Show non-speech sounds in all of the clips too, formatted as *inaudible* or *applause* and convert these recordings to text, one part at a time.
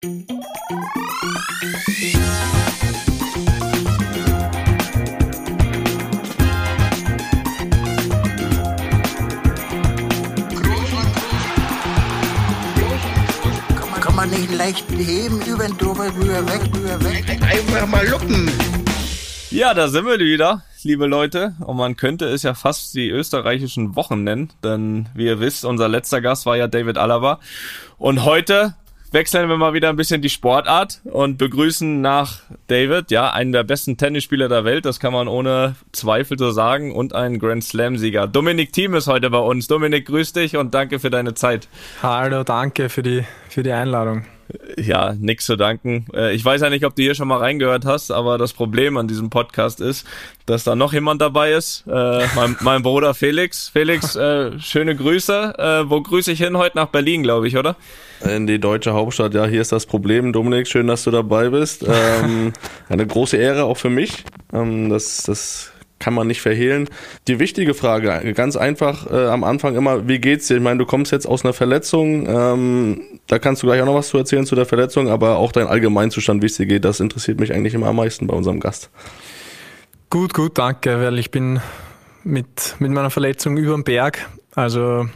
Kann man nicht leicht heben, über den drüber, rüber, weg, rüber, weg. Einfach mal lucken. Ja, da sind wir wieder, liebe Leute. Und man könnte es ja fast die österreichischen Wochen nennen, denn wie ihr wisst, unser letzter Gast war ja David Alaba. Und heute wechseln wir mal wieder ein bisschen die Sportart und begrüßen nach David, ja, einen der besten Tennisspieler der Welt, das kann man ohne Zweifel so sagen, und einen Grand Slam-Sieger. Dominik Thiem ist heute bei uns. Dominik, grüß dich und danke für deine Zeit. Hallo, danke für die, für die Einladung. Ja, nix zu danken. Äh, ich weiß ja nicht, ob du hier schon mal reingehört hast, aber das Problem an diesem Podcast ist, dass da noch jemand dabei ist. Äh, mein, *laughs* mein Bruder Felix. Felix, äh, schöne Grüße. Äh, wo grüße ich hin? Heute nach Berlin, glaube ich, oder? In die deutsche Hauptstadt. Ja, hier ist das Problem. Dominik, schön, dass du dabei bist. Ähm, *laughs* eine große Ehre auch für mich. Ähm, das, das kann man nicht verhehlen. Die wichtige Frage, ganz einfach äh, am Anfang immer, wie geht's dir? Ich meine, du kommst jetzt aus einer Verletzung, ähm, da kannst du gleich auch noch was zu erzählen zu der Verletzung, aber auch dein Allgemeinzustand, wie es dir geht, das interessiert mich eigentlich immer am meisten bei unserem Gast. Gut, gut, danke, weil ich bin mit, mit meiner Verletzung über den Berg, also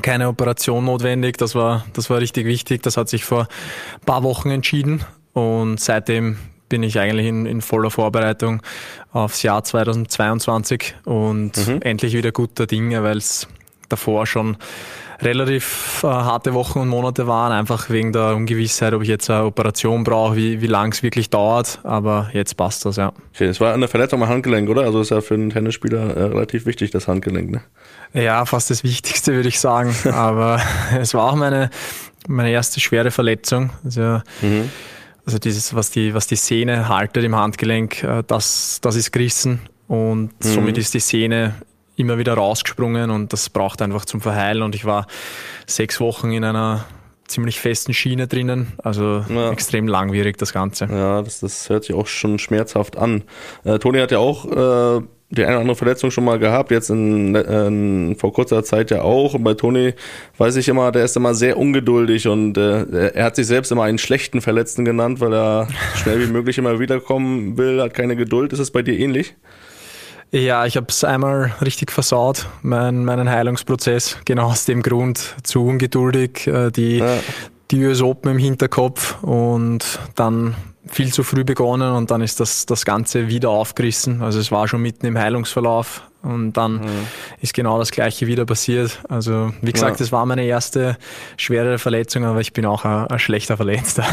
keine Operation notwendig, das war, das war richtig wichtig, das hat sich vor ein paar Wochen entschieden. Und seitdem bin ich eigentlich in, in voller Vorbereitung aufs Jahr 2022 und mhm. endlich wieder guter Dinge, weil es davor schon relativ äh, harte Wochen und Monate waren, einfach wegen der Ungewissheit, ob ich jetzt eine Operation brauche, wie, wie lang es wirklich dauert. Aber jetzt passt das, ja. Okay, es war eine Verletzung am Handgelenk, oder? Also ist ja für einen Tennisspieler äh, relativ wichtig, das Handgelenk, ne? Ja, fast das Wichtigste, würde ich sagen. *laughs* Aber es war auch meine, meine erste schwere Verletzung. Also, mhm. also dieses, was die, was die Sehne haltet im Handgelenk, äh, das, das ist gerissen. Und mhm. somit ist die Sehne immer wieder rausgesprungen und das braucht einfach zum Verheilen. Und ich war sechs Wochen in einer ziemlich festen Schiene drinnen, also ja. extrem langwierig das Ganze. Ja, das, das hört sich auch schon schmerzhaft an. Äh, Toni hat ja auch äh, die eine oder andere Verletzung schon mal gehabt, jetzt in, in, vor kurzer Zeit ja auch. Und bei Toni weiß ich immer, der ist immer sehr ungeduldig und äh, er hat sich selbst immer einen schlechten Verletzten genannt, weil er schnell wie möglich immer wiederkommen will, hat keine Geduld. Ist es bei dir ähnlich? Ja, ich habe es einmal richtig versaut, mein, meinen Heilungsprozess, genau aus dem Grund, zu ungeduldig, äh, die, ja. die US Open im Hinterkopf und dann viel zu früh begonnen und dann ist das, das Ganze wieder aufgerissen. Also es war schon mitten im Heilungsverlauf, und dann mhm. ist genau das Gleiche wieder passiert. Also, wie gesagt, ja. das war meine erste schwere Verletzung, aber ich bin auch ein, ein schlechter Verletzter.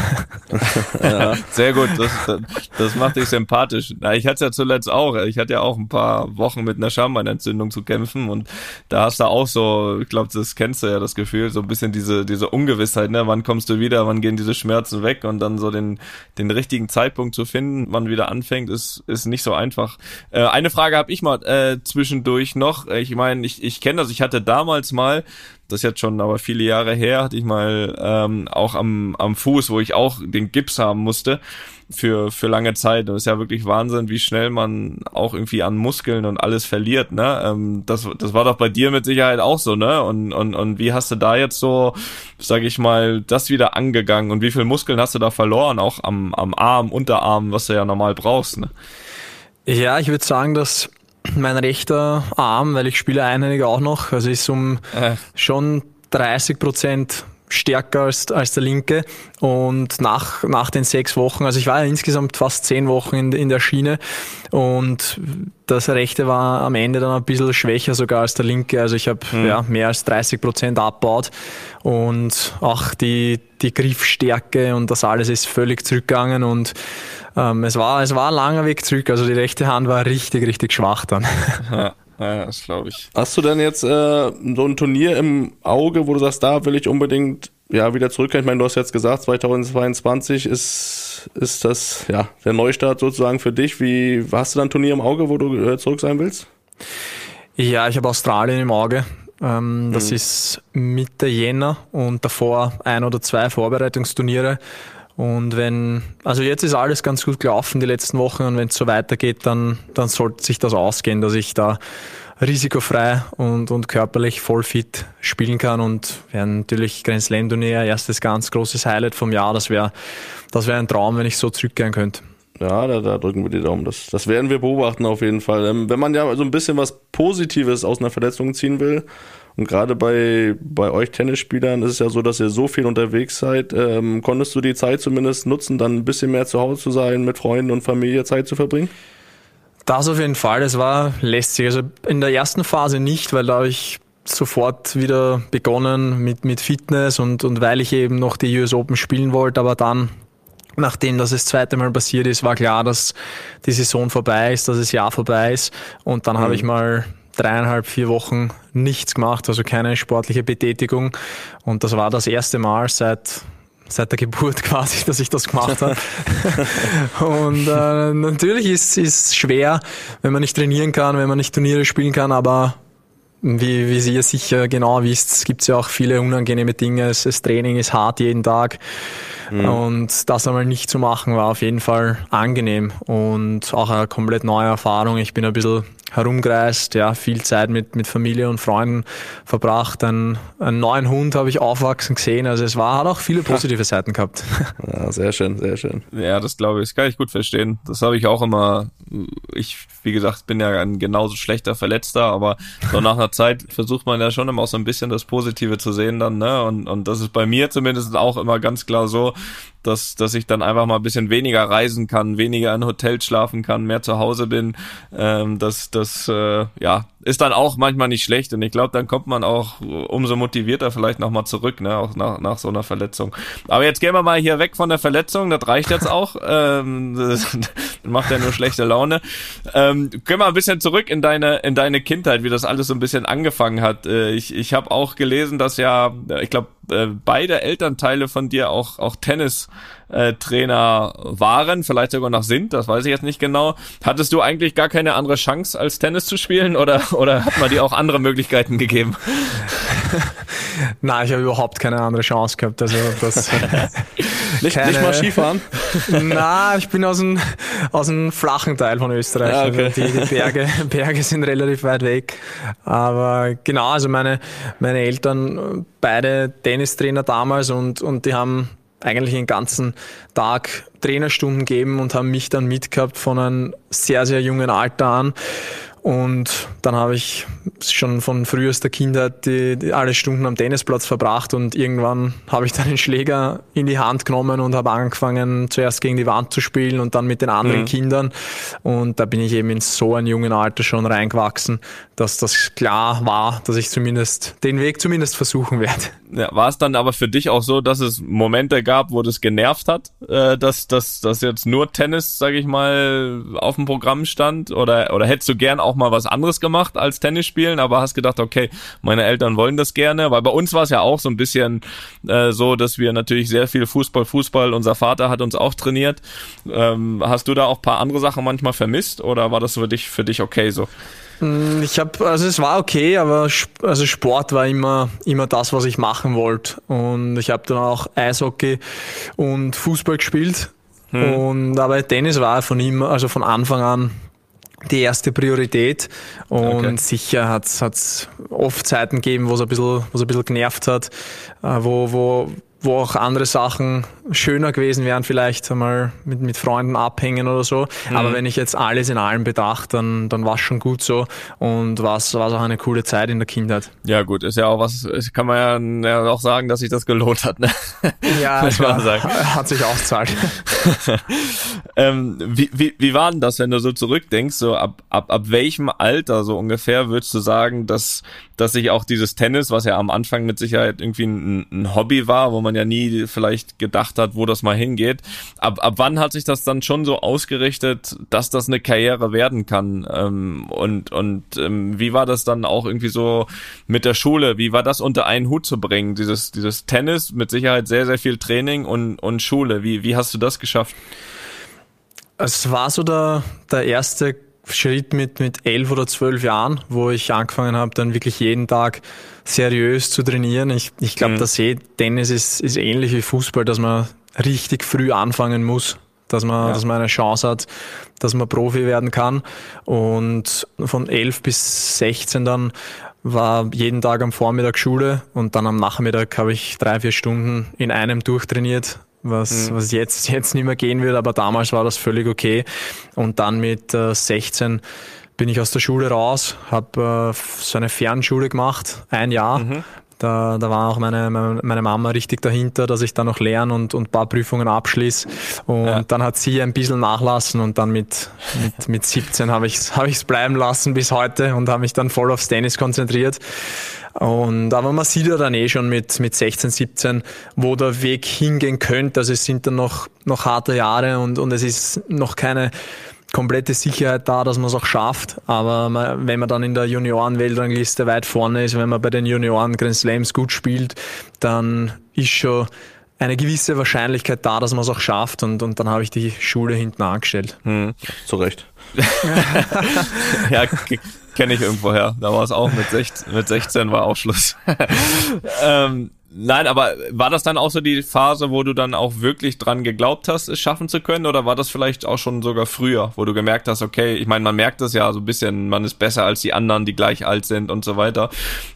*laughs* ja, sehr gut. Das, das macht dich sympathisch. Na, ich hatte es ja zuletzt auch. Ich hatte ja auch ein paar Wochen mit einer Schambeinentzündung zu kämpfen und da hast du auch so, ich glaube, das kennst du ja, das Gefühl, so ein bisschen diese, diese Ungewissheit, ne? Wann kommst du wieder, wann gehen diese Schmerzen weg und dann so den, den richtigen Zeitpunkt zu finden, wann wieder anfängt, ist, ist nicht so einfach. Äh, eine Frage habe ich mal, äh, zwischendurch noch. Ich meine, ich, ich kenne das, ich hatte damals mal, das ist jetzt schon aber viele Jahre her, hatte ich mal ähm, auch am, am Fuß, wo ich auch den Gips haben musste für, für lange Zeit. Das ist ja wirklich Wahnsinn, wie schnell man auch irgendwie an Muskeln und alles verliert, ne? Ähm, das, das war doch bei dir mit Sicherheit auch so, ne? Und, und, und wie hast du da jetzt so, sag ich mal, das wieder angegangen und wie viel Muskeln hast du da verloren, auch am, am Arm, Unterarm, was du ja normal brauchst, ne? Ja, ich würde sagen, dass mein rechter Arm, weil ich spiele einhändig auch noch, also ist um äh. schon 30 Prozent stärker als, als der linke. Und nach, nach den sechs Wochen, also ich war ja insgesamt fast zehn Wochen in, in der Schiene und das rechte war am Ende dann ein bisschen schwächer sogar als der linke. Also ich habe mhm. ja, mehr als 30 Prozent abbaut und auch die, die Griffstärke und das alles ist völlig zurückgegangen und ähm, es, war, es war ein langer Weg zurück. Also die rechte Hand war richtig, richtig schwach dann. Ja. Ja, das glaube ich. Hast du denn jetzt äh, so ein Turnier im Auge, wo du sagst, da will ich unbedingt ja wieder zurückkehren? Ich meine, du hast jetzt gesagt, 2022 ist, ist das ja der Neustart sozusagen für dich. Wie hast du dann ein Turnier im Auge, wo du äh, zurück sein willst? Ja, ich habe Australien im Auge. Ähm, das mhm. ist Mitte Jänner und davor ein oder zwei Vorbereitungsturniere. Und wenn, also jetzt ist alles ganz gut gelaufen die letzten Wochen und wenn es so weitergeht, dann, dann sollte sich das ausgehen, dass ich da risikofrei und, und körperlich voll fit spielen kann und wäre natürlich Grand Slam Turnier erstes ganz großes Highlight vom Jahr. Das wäre das wäre ein Traum, wenn ich so zurückkehren könnte. Ja, da, da drücken wir die Daumen. Das, das werden wir beobachten auf jeden Fall. Ähm, wenn man ja so ein bisschen was Positives aus einer Verletzung ziehen will, und gerade bei, bei euch Tennisspielern ist es ja so, dass ihr so viel unterwegs seid. Ähm, konntest du die Zeit zumindest nutzen, dann ein bisschen mehr zu Hause zu sein, mit Freunden und Familie Zeit zu verbringen? Das auf jeden Fall. Es war lästig. Also in der ersten Phase nicht, weil da habe ich sofort wieder begonnen mit, mit Fitness und, und weil ich eben noch die US Open spielen wollte, aber dann nachdem das das zweite Mal passiert ist, war klar, dass die Saison vorbei ist, dass das Jahr vorbei ist. Und dann mhm. habe ich mal dreieinhalb, vier Wochen nichts gemacht, also keine sportliche Betätigung. Und das war das erste Mal seit seit der Geburt *laughs* quasi, dass ich das gemacht habe. *laughs* und äh, natürlich ist es schwer, wenn man nicht trainieren kann, wenn man nicht Turniere spielen kann, aber wie, wie Sie sicher genau wisst, gibt es ja auch viele unangenehme Dinge. Das Training ist hart jeden Tag. Mhm. Und das einmal nicht zu machen, war auf jeden Fall angenehm und auch eine komplett neue Erfahrung. Ich bin ein bisschen herumgereist, ja, viel Zeit mit, mit Familie und Freunden verbracht. Einen, einen neuen Hund habe ich aufwachsen gesehen. Also es war, hat auch viele *laughs* positive Seiten gehabt. Ja, sehr schön, sehr schön. Ja, das glaube ich, das kann ich gut verstehen. Das habe ich auch immer, ich, wie gesagt, bin ja ein genauso schlechter Verletzter, aber so nach einer Zeit versucht man ja schon immer auch so ein bisschen das Positive zu sehen dann, ne? Und, und das ist bei mir zumindest auch immer ganz klar so, dass, dass ich dann einfach mal ein bisschen weniger reisen kann, weniger in Hotels schlafen kann, mehr zu Hause bin. Ähm, das das äh, ja, ist dann auch manchmal nicht schlecht. Und ich glaube, dann kommt man auch umso motivierter vielleicht nochmal zurück, ne, auch nach, nach so einer Verletzung. Aber jetzt gehen wir mal hier weg von der Verletzung, das reicht jetzt auch. *laughs* ähm, das *laughs* macht ja nur schlechte Laune. Ähm, gehen wir ein bisschen zurück in deine, in deine Kindheit, wie das alles so ein bisschen angefangen hat. Äh, ich ich habe auch gelesen, dass ja, ich glaube, äh, beide Elternteile von dir auch, auch Tennis äh, waren, vielleicht sogar noch sind, das weiß ich jetzt nicht genau. Hattest du eigentlich gar keine andere Chance, als Tennis zu spielen oder, oder hat man dir auch andere Möglichkeiten gegeben? *laughs* Nein, ich habe überhaupt keine andere Chance gehabt. Also das *laughs* nicht, keine, nicht mal Skifahren? *laughs* Nein, ich bin aus dem, aus dem flachen Teil von Österreich. Ja, okay. also die, die Berge, *laughs* Berge sind relativ weit weg. Aber genau, also meine, meine Eltern, beide Tennistrainer damals und, und die haben eigentlich den ganzen Tag Trainerstunden geben und haben mich dann mitgehabt von einem sehr, sehr jungen Alter an. Und dann habe ich schon von frühester Kindheit die, die alle Stunden am Tennisplatz verbracht und irgendwann habe ich dann den Schläger in die Hand genommen und habe angefangen, zuerst gegen die Wand zu spielen und dann mit den anderen mhm. Kindern. Und da bin ich eben in so einem jungen Alter schon reingewachsen, dass das klar war, dass ich zumindest den Weg zumindest versuchen werde. Ja, war es dann aber für dich auch so, dass es Momente gab, wo das genervt hat, äh, dass, dass, dass jetzt nur Tennis, sage ich mal, auf dem Programm stand? Oder, oder hättest du gern auch mal was anderes gemacht als Tennis spielen, aber hast gedacht, okay, meine Eltern wollen das gerne, weil bei uns war es ja auch so ein bisschen äh, so, dass wir natürlich sehr viel Fußball, Fußball, unser Vater hat uns auch trainiert. Ähm, hast du da auch paar andere Sachen manchmal vermisst oder war das für dich, für dich okay so? Hm, ich habe, also es war okay, aber also Sport war immer, immer das, was ich machen wollte. Und ich habe dann auch Eishockey und Fußball gespielt. Hm. Und aber Tennis war von ihm, also von Anfang an die erste Priorität. Und okay. sicher hat es oft Zeiten gegeben, wo es ein bisschen, wo es ein bisschen genervt hat, äh, wo, wo, wo auch andere Sachen schöner gewesen wären, vielleicht einmal mit, mit Freunden abhängen oder so. Mhm. Aber wenn ich jetzt alles in allem bedachte, dann, dann war es schon gut so und war es auch eine coole Zeit in der Kindheit. Ja gut, ist ja auch was, kann man ja, ja auch sagen, dass sich das gelohnt hat. Ne? *laughs* Ja, es war, hat sich ausgezahlt. *laughs* ähm, wie, wie, wie war denn das, wenn du so zurückdenkst, so ab, ab, ab welchem Alter so ungefähr würdest du sagen, dass, dass sich auch dieses Tennis, was ja am Anfang mit Sicherheit irgendwie ein, ein Hobby war, wo man ja nie vielleicht gedacht hat, wo das mal hingeht. Ab, ab wann hat sich das dann schon so ausgerichtet, dass das eine Karriere werden kann? Ähm, und und ähm, wie war das dann auch irgendwie so mit der Schule? Wie war das unter einen Hut zu bringen? Dieses, dieses Tennis, mit Sicherheit sehr, sehr viel Training und, und Schule. Wie, wie hast du das geschafft? Es war so der, der erste Schritt mit, mit elf oder zwölf Jahren, wo ich angefangen habe, dann wirklich jeden Tag seriös zu trainieren. Ich, ich glaube, mhm. das eh, Tennis ist, ist ähnlich wie Fußball, dass man richtig früh anfangen muss, dass man, ja. dass man eine Chance hat, dass man Profi werden kann. Und von 11 bis 16 dann war jeden Tag am Vormittag Schule und dann am Nachmittag habe ich drei, vier Stunden in einem durchtrainiert, was, mhm. was jetzt, jetzt nicht mehr gehen wird, aber damals war das völlig okay. Und dann mit äh, 16 bin ich aus der Schule raus, habe äh, so eine Fernschule gemacht, ein Jahr. Mhm. Da, da war auch meine, meine Mama richtig dahinter, dass ich da noch lerne und, und paar Prüfungen abschließe. Und ja. dann hat sie ein bisschen nachlassen und dann mit, mit, mit 17 habe ich es *laughs* hab ich's bleiben lassen bis heute und habe mich dann voll aufs Tennis konzentriert. Und, aber man sieht ja dann eh schon mit, mit 16, 17, wo der Weg hingehen könnte. Also es sind dann noch, noch harte Jahre und, und es ist noch keine komplette Sicherheit da, dass man es auch schafft. Aber wenn man dann in der Junioren-Weltrangliste weit vorne ist, wenn man bei den Junioren Grand Slams gut spielt, dann ist schon eine gewisse Wahrscheinlichkeit da, dass man es auch schafft. Und, und dann habe ich die Schule hinten angestellt. Hm, zu Recht. *laughs* ja, kenne ich irgendwoher. Da war es auch mit 16, mit 16 war auch Schluss. *laughs* ähm, Nein, aber war das dann auch so die Phase, wo du dann auch wirklich dran geglaubt hast, es schaffen zu können? Oder war das vielleicht auch schon sogar früher, wo du gemerkt hast, okay, ich meine, man merkt das ja so ein bisschen, man ist besser als die anderen, die gleich alt sind und so weiter.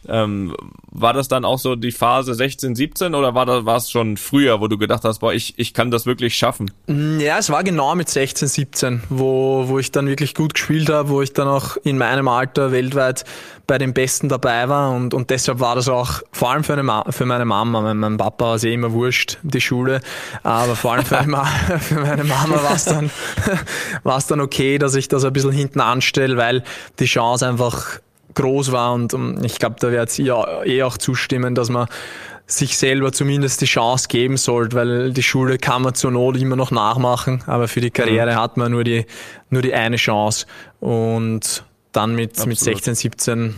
Ähm, war das dann auch so die Phase 16, 17 oder war das war es schon früher, wo du gedacht hast, boah, ich, ich kann das wirklich schaffen? Mm, ja, es war genau mit 16, 17, wo, wo ich dann wirklich gut gespielt habe, wo ich dann auch in meinem Alter weltweit bei den Besten dabei war und, und deshalb war das auch vor allem für, eine, für meine Mama, mein, mein Papa war es eh immer wurscht, die Schule, aber vor allem für, meine, *laughs* für meine Mama war es dann, *laughs* war's dann okay, dass ich das ein bisschen hinten anstelle, weil die Chance einfach groß war und ich glaube, da wird ihr eh auch zustimmen, dass man sich selber zumindest die Chance geben sollte, weil die Schule kann man zur Not immer noch nachmachen, aber für die Karriere mhm. hat man nur die, nur die eine Chance. Und dann mit, mit 16, 17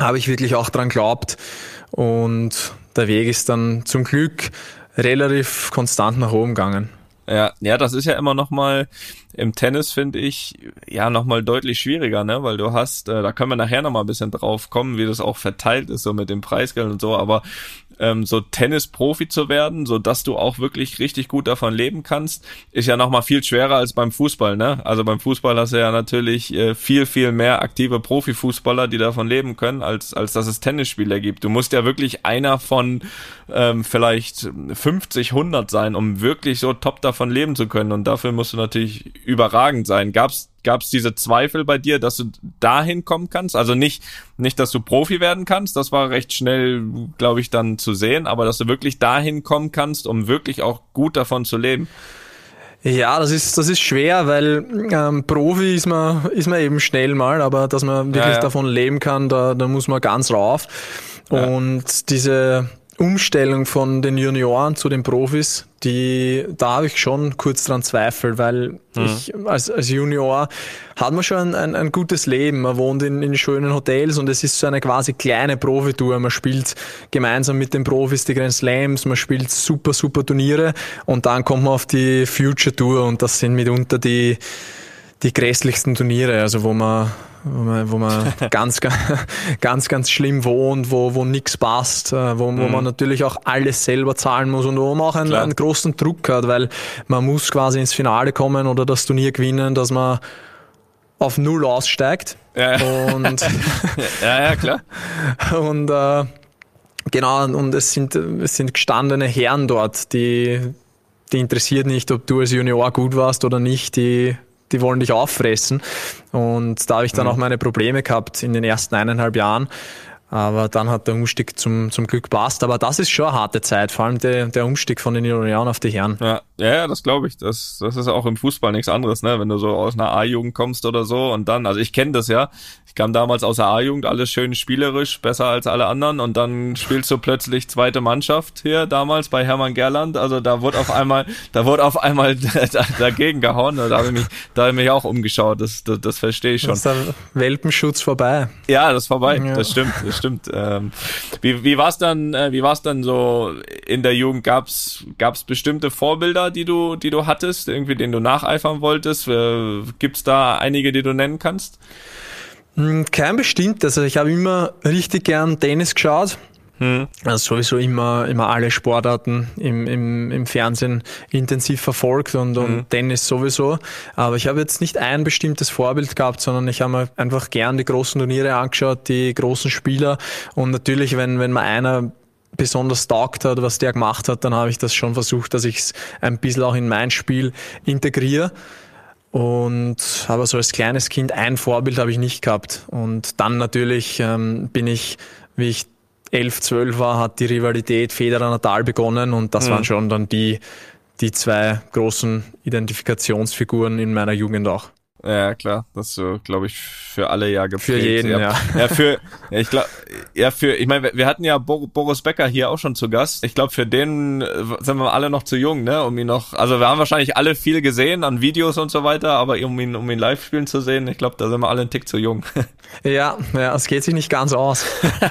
habe ich wirklich auch dran geglaubt. Und der Weg ist dann zum Glück relativ konstant nach oben gegangen. Ja, ja, das ist ja immer noch mal im Tennis finde ich ja noch mal deutlich schwieriger, ne, weil du hast, äh, da können wir nachher noch mal ein bisschen drauf kommen, wie das auch verteilt ist so mit dem Preisgeld und so, aber ähm, so Tennisprofi zu werden, so dass du auch wirklich richtig gut davon leben kannst, ist ja noch mal viel schwerer als beim Fußball, ne? Also beim Fußball hast du ja natürlich äh, viel viel mehr aktive Profifußballer, die davon leben können, als als dass es Tennisspieler gibt. Du musst ja wirklich einer von ähm, vielleicht 50, 100 sein, um wirklich so top davon leben zu können und dafür musst du natürlich überragend sein. Gab's gab es diese Zweifel bei dir, dass du dahin kommen kannst? Also nicht, nicht, dass du Profi werden kannst, das war recht schnell, glaube ich, dann zu sehen, aber dass du wirklich dahin kommen kannst, um wirklich auch gut davon zu leben. Ja, das ist, das ist schwer, weil ähm, Profi ist man, ist man eben schnell mal, aber dass man wirklich ja, ja. davon leben kann, da, da muss man ganz rauf. Ja. Und diese Umstellung von den Junioren zu den Profis, die, da habe ich schon kurz dran zweifelt, weil mhm. ich als, als Junior hat man schon ein, ein, ein, gutes Leben. Man wohnt in, in schönen Hotels und es ist so eine quasi kleine Profitour. Man spielt gemeinsam mit den Profis die Grand Slams, man spielt super, super Turniere und dann kommt man auf die Future Tour und das sind mitunter die, die grässlichsten Turniere, also wo man wo man, wo man *laughs* ganz, ganz, ganz schlimm wohnt, wo, wo nichts passt, äh, wo, wo mhm. man natürlich auch alles selber zahlen muss und wo man auch einen, einen, großen Druck hat, weil man muss quasi ins Finale kommen oder das Turnier gewinnen, dass man auf Null aussteigt. Ja, und *laughs* ja, ja, klar. *laughs* Und äh, genau, und es sind, es sind gestandene Herren dort, die, die interessiert nicht, ob du als Junior gut warst oder nicht, die die wollen dich auffressen. Und da habe ich dann mhm. auch meine Probleme gehabt in den ersten eineinhalb Jahren. Aber dann hat der Umstieg zum, zum Glück passt. Aber das ist schon eine harte Zeit, vor allem der, der Umstieg von den Junioren auf die Herren. Ja, ja, das glaube ich. Das, das ist auch im Fußball nichts anderes, ne? Wenn du so aus einer A-Jugend kommst oder so und dann, also ich kenne das ja, kam damals aus der A-Jugend, alles schön spielerisch, besser als alle anderen und dann spielst du plötzlich zweite Mannschaft hier damals bei Hermann Gerland. Also da wurde auf einmal, da wurde auf einmal *laughs* dagegen gehauen. Da habe ich mich, da habe ich mich auch umgeschaut. Das, das, das verstehe ich schon. Das ist der Welpenschutz vorbei. Ja, das ist vorbei. Ja. Das stimmt, das stimmt. Ähm, wie wie war es dann, äh, wie war es dann so in der Jugend? Gab's gab's bestimmte Vorbilder, die du, die du hattest, irgendwie, denen du nacheifern wolltest? Äh, gibt's da einige, die du nennen kannst? Hm, kein bestimmt. Also ich habe immer richtig gern Tennis geschaut. Hm. Also sowieso immer, immer alle Sportarten im, im, im Fernsehen intensiv verfolgt und, und hm. Tennis sowieso. Aber ich habe jetzt nicht ein bestimmtes Vorbild gehabt, sondern ich habe mir einfach gern die großen Turniere angeschaut, die großen Spieler. Und natürlich, wenn, wenn man einer besonders taugt hat, was der gemacht hat, dann habe ich das schon versucht, dass ich es ein bisschen auch in mein Spiel integriere. Und aber so als kleines Kind ein Vorbild habe ich nicht gehabt. Und dann natürlich ähm, bin ich, wie ich 11, 12 war, hat die Rivalität Federer-Natal begonnen und das mhm. waren schon dann die, die zwei großen Identifikationsfiguren in meiner Jugend auch. Ja, klar, das so, glaube ich, für alle ja geprägt. Für jeden, ja. Ja, ja für, *laughs* ja, ich glaube, ja, für, ich meine, wir hatten ja Boris Becker hier auch schon zu Gast. Ich glaube, für den äh, sind wir alle noch zu jung, ne, um ihn noch, also wir haben wahrscheinlich alle viel gesehen an Videos und so weiter, aber um ihn, um ihn live spielen zu sehen, ich glaube, da sind wir alle einen Tick zu jung. *laughs* Ja, ja, es geht sich nicht ganz aus. *laughs*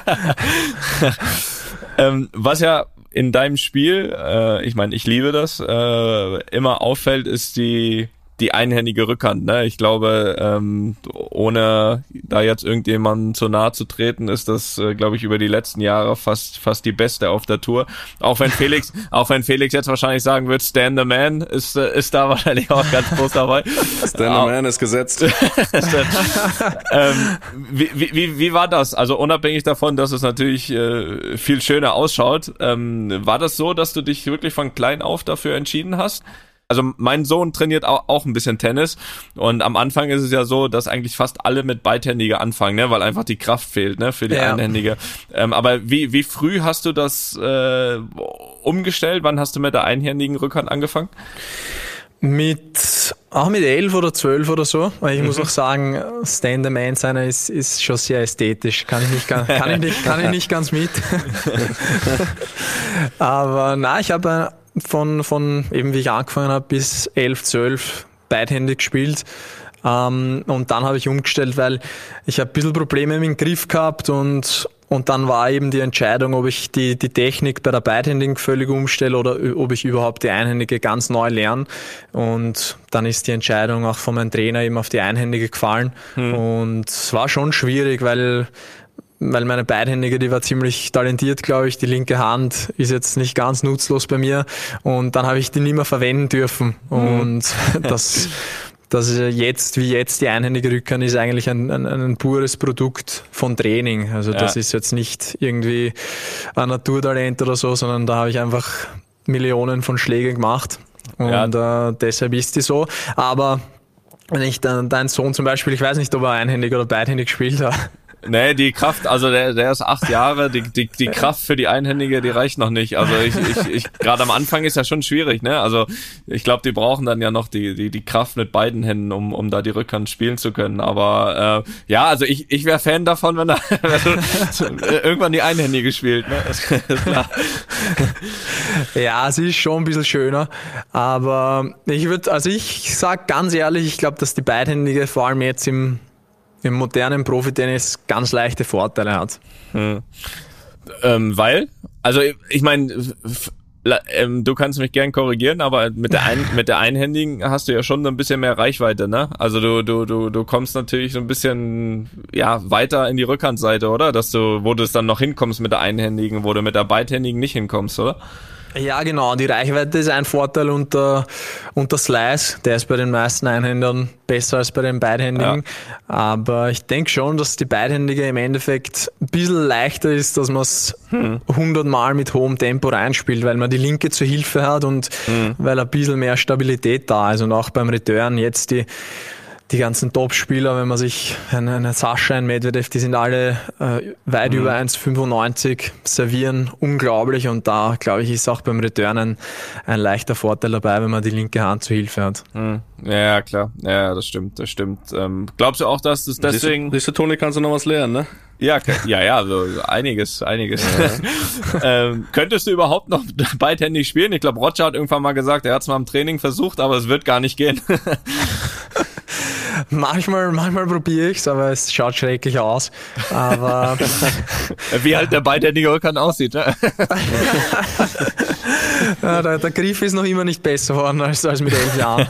ähm, was ja in deinem Spiel, äh, ich meine, ich liebe das, äh, immer auffällt, ist die die einhändige Rückhand. Ne? Ich glaube, ähm, ohne da jetzt irgendjemandem zu nahe zu treten, ist das, äh, glaube ich, über die letzten Jahre fast fast die beste auf der Tour. Auch wenn Felix, *laughs* auch wenn Felix jetzt wahrscheinlich sagen wird, Stand the Man ist äh, ist da wahrscheinlich auch ganz groß dabei. *laughs* Stand the Man ist gesetzt. *laughs* ähm, wie, wie, wie war das? Also unabhängig davon, dass es natürlich äh, viel schöner ausschaut, ähm, war das so, dass du dich wirklich von klein auf dafür entschieden hast? Also mein Sohn trainiert auch, auch ein bisschen Tennis und am Anfang ist es ja so, dass eigentlich fast alle mit Beidhändiger anfangen, ne, weil einfach die Kraft fehlt, ne, für die ja. Einhändige. Ähm, aber wie wie früh hast du das äh, umgestellt? Wann hast du mit der einhändigen Rückhand angefangen? Mit, auch mit elf oder zwölf oder so. Weil ich mhm. muss auch sagen, Stand-the-Man sein ist, ist schon sehr ästhetisch. Kann ich nicht, kann ich nicht, kann ich nicht ganz mit. *laughs* Aber na, ich habe von, von eben wie ich angefangen habe bis 11, 12 beidhändig gespielt. Ähm, und dann habe ich umgestellt, weil ich habe ein bisschen Probleme mit dem Griff gehabt und, und dann war eben die Entscheidung, ob ich die, die Technik bei der Beidhändigen völlig umstelle oder ob ich überhaupt die Einhändige ganz neu lerne. Und dann ist die Entscheidung auch von meinem Trainer eben auf die Einhändige gefallen. Hm. Und es war schon schwierig, weil weil meine Beidhändige, die war ziemlich talentiert, glaube ich. Die linke Hand ist jetzt nicht ganz nutzlos bei mir und dann habe ich die nicht mehr verwenden dürfen. Mhm. Und *laughs* das, das jetzt, wie jetzt die einhändige Rückhand ist eigentlich ein, ein, ein pures Produkt von Training. Also ja. das ist jetzt nicht irgendwie ein Naturtalent oder so, sondern da habe ich einfach Millionen von Schlägen gemacht. Und ja. äh, deshalb ist die so. Aber wenn ich dann dein Sohn zum Beispiel, ich weiß nicht, ob er einhändig oder beidhändig spielt, Nee, die Kraft, also der, der ist acht Jahre, die, die, die Kraft für die Einhändige, die reicht noch nicht. Also ich, ich, ich gerade am Anfang ist ja schon schwierig, ne? Also ich glaube, die brauchen dann ja noch die, die, die Kraft mit beiden Händen, um, um da die Rückhand spielen zu können. Aber äh, ja, also ich, ich wäre Fan davon, wenn *laughs* wenn irgendwann die Einhändige spielt, ne? Ja, sie ist schon ein bisschen schöner. Aber ich würde, also ich sag ganz ehrlich, ich glaube, dass die Beidhändige vor allem jetzt im im modernen Profitennis ganz leichte Vorteile hat. Hm. Ähm, weil? Also ich meine, ähm, du kannst mich gern korrigieren, aber mit der, ein, mit der einhändigen hast du ja schon ein bisschen mehr Reichweite, ne? Also du, du, du, du kommst natürlich so ein bisschen ja weiter in die Rückhandseite, oder? Dass du, wo du es dann noch hinkommst mit der einhändigen, wo du mit der beidhändigen nicht hinkommst, oder? Ja, genau. Die Reichweite ist ein Vorteil unter, unter Slice. Der ist bei den meisten Einhändern besser als bei den Beidhändigen. Ja. Aber ich denke schon, dass die Beidhändige im Endeffekt ein bisschen leichter ist, dass man es hm. 100 Mal mit hohem Tempo reinspielt, weil man die Linke zur Hilfe hat und hm. weil ein bisschen mehr Stabilität da ist. Und auch beim Return jetzt die die ganzen Top-Spieler, wenn man sich eine, eine Sascha, ein Medvedev, die sind alle äh, weit mhm. über 1,95, servieren unglaublich und da, glaube ich, ist auch beim Returnen ein leichter Vorteil dabei, wenn man die linke Hand zur Hilfe hat. Mhm. Ja, klar. Ja, das stimmt, das stimmt. Ähm, glaubst du auch, dass das deswegen... Siehst du, Toni, kannst du noch was lernen, ne? Ja, ja, ja, also einiges, einiges. Ja. *laughs* ähm, könntest du überhaupt noch *laughs* beidhändig spielen? Ich glaube, Roger hat irgendwann mal gesagt, er hat es mal im Training versucht, aber es wird gar nicht gehen. *laughs* manchmal, manchmal probiere ich's, aber es schaut schrecklich aus. Aber *laughs* wie halt der beidhändige Rückhand aussieht. Ne? *laughs* ja, der, der, Griff ist noch immer nicht besser worden als, als mit elf Jahren.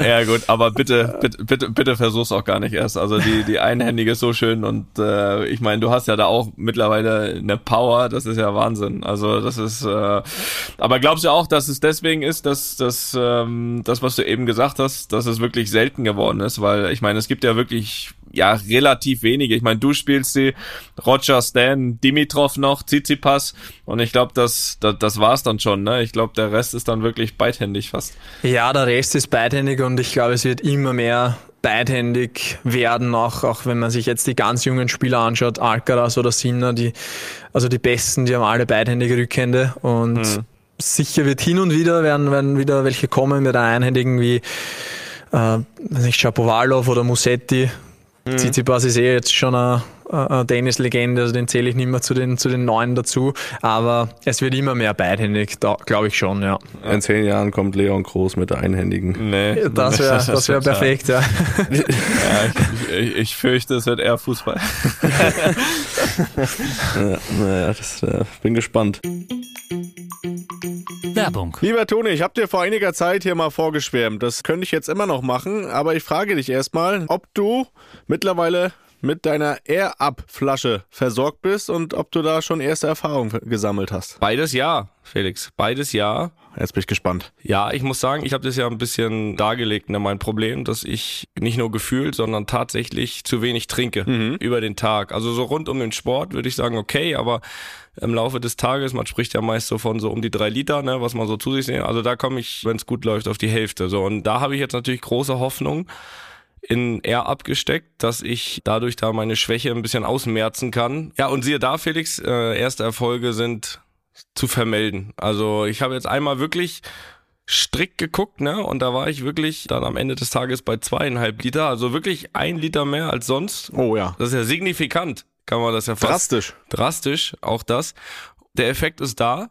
ja, ja, gut, aber bitte, bitte, bitte, bitte versuch's auch gar nicht erst. Also die, die Einhändige ist so schön und äh, ich meine, du hast ja da auch mittlerweile eine Power, das ist ja Wahnsinn. Also das ist, äh, aber glaubst du auch, dass es deswegen ist, dass, dass ähm, das, was du eben gesagt hast, dass es wirklich selten geworden ist? Weil ich meine, es gibt ja wirklich ja relativ wenige. Ich meine, du spielst sie, Roger, Stan, Dimitrov noch, Tsitsipas und ich glaube, das, das, das war's dann schon. Ne? Ich glaube, der Rest ist dann wirklich beidhändig fast. Ja, der Rest ist beidhändig und ich glaube, es wird immer mehr beidhändig werden, auch, auch wenn man sich jetzt die ganz jungen Spieler anschaut, Alcaraz oder Sinner, die, also die Besten, die haben alle beidhändige Rückhände und hm. sicher wird hin und wieder werden, werden wieder welche kommen mit einer einhändigen wie äh, nicht Shapovalov oder Musetti, Mhm. Tsitsipas ist eh jetzt schon eine, eine Tennislegende, also den zähle ich nicht mehr zu den, zu den Neuen dazu, aber es wird immer mehr beidhändig, glaube ich schon, ja. In zehn Jahren kommt Leon Groß mit der einhändigen. Nee, das wäre das wär *laughs* perfekt, ja. ja ich, ich, fürchte, es wird eher Fußball. *laughs* ja, naja, das, äh, bin gespannt. Werbung. Lieber Toni, ich habe dir vor einiger Zeit hier mal vorgeschwärmt. Das könnte ich jetzt immer noch machen, aber ich frage dich erstmal, ob du mittlerweile mit deiner Air-Up-Flasche versorgt bist und ob du da schon erste Erfahrungen gesammelt hast. Beides ja, Felix. Beides ja. Jetzt bin ich gespannt. Ja, ich muss sagen, ich habe das ja ein bisschen dargelegt, ne, mein Problem, dass ich nicht nur gefühlt, sondern tatsächlich zu wenig trinke mhm. über den Tag. Also so rund um den Sport würde ich sagen, okay, aber im Laufe des Tages, man spricht ja meist so von so um die drei Liter, ne, was man so zu sich sehen. Also da komme ich, wenn es gut läuft, auf die Hälfte. So und da habe ich jetzt natürlich große Hoffnung in R abgesteckt, dass ich dadurch da meine Schwäche ein bisschen ausmerzen kann. Ja, und siehe da, Felix, äh, erste Erfolge sind zu vermelden. Also ich habe jetzt einmal wirklich strikt geguckt, ne? Und da war ich wirklich dann am Ende des Tages bei zweieinhalb Liter, also wirklich ein Liter mehr als sonst. Oh ja. Das ist ja signifikant, kann man das ja fast. Drastisch. Drastisch, auch das. Der Effekt ist da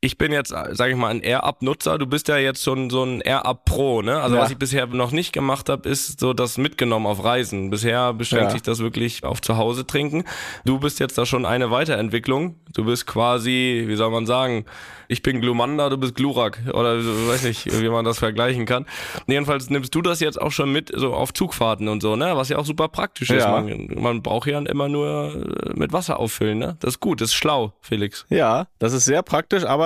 ich bin jetzt, sage ich mal, ein Air-Up-Nutzer. Du bist ja jetzt schon so ein Air-Up-Pro, ne? Also ja. was ich bisher noch nicht gemacht habe, ist so das mitgenommen auf Reisen. Bisher beschränkt ja. sich das wirklich auf zu Hause trinken. Du bist jetzt da schon eine Weiterentwicklung. Du bist quasi, wie soll man sagen, ich bin Glumanda, du bist Glurak. Oder weiß nicht, wie man das vergleichen kann. Jedenfalls nimmst du das jetzt auch schon mit, so auf Zugfahrten und so, ne? Was ja auch super praktisch ja. ist. Man, man braucht ja immer nur äh, mit Wasser auffüllen, ne? Das ist gut, das ist schlau, Felix. Ja, das ist sehr praktisch, aber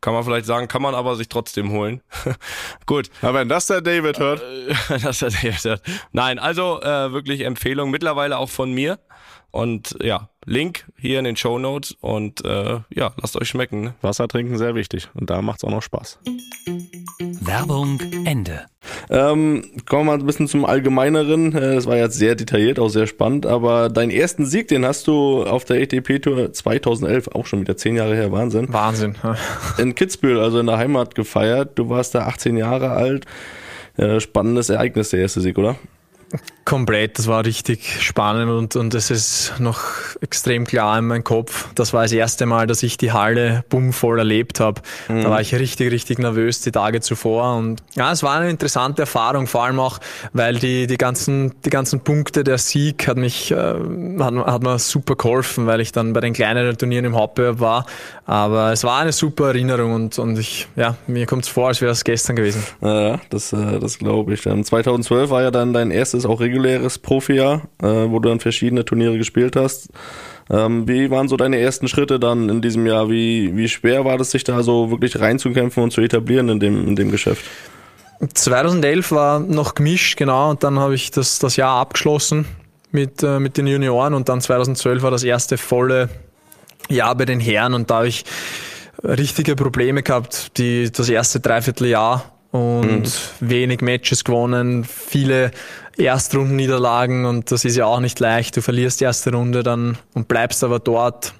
kann man vielleicht sagen, kann man aber sich trotzdem holen. *laughs* Gut. Aber wenn das der David hört. *laughs* das der David hört. Nein, also äh, wirklich Empfehlung, mittlerweile auch von mir. Und ja, Link hier in den Show Notes und äh, ja, lasst euch schmecken. Ne? Wasser trinken sehr wichtig und da macht's auch noch Spaß. Werbung Ende. Ähm, kommen wir mal ein bisschen zum Allgemeineren. Äh, das war jetzt sehr detailliert, auch sehr spannend, aber deinen ersten Sieg, den hast du auf der ATP-Tour 2011, auch schon wieder zehn Jahre her, Wahnsinn. Wahnsinn. In Kitzbühel, also in der Heimat gefeiert. Du warst da 18 Jahre alt. Äh, spannendes Ereignis, der erste Sieg, oder? Komplett, das war richtig spannend und, und es ist noch extrem klar in meinem Kopf. Das war das erste Mal, dass ich die Halle bummvoll erlebt habe. Mhm. Da war ich richtig, richtig nervös die Tage zuvor und ja, es war eine interessante Erfahrung, vor allem auch, weil die, die, ganzen, die ganzen Punkte, der Sieg hat mich, äh, hat, hat mir super geholfen, weil ich dann bei den kleineren Turnieren im Hauptbewerb war. Aber es war eine super Erinnerung und, und ich, ja, mir kommt es vor, als wäre es gestern gewesen. Ja, das, äh, das glaube ich. 2012 war ja dann dein erstes auch reguläres Profijahr, äh, wo du dann verschiedene Turniere gespielt hast. Ähm, wie waren so deine ersten Schritte dann in diesem Jahr? Wie, wie schwer war es, sich da so wirklich reinzukämpfen und zu etablieren in dem, in dem Geschäft? 2011 war noch gemischt, genau, und dann habe ich das, das Jahr abgeschlossen mit, äh, mit den Junioren und dann 2012 war das erste volle Jahr bei den Herren und da habe ich richtige Probleme gehabt, die, das erste Dreivierteljahr und mhm. wenig Matches gewonnen, viele Erstrundenniederlagen und das ist ja auch nicht leicht. Du verlierst die erste Runde dann und bleibst aber dort.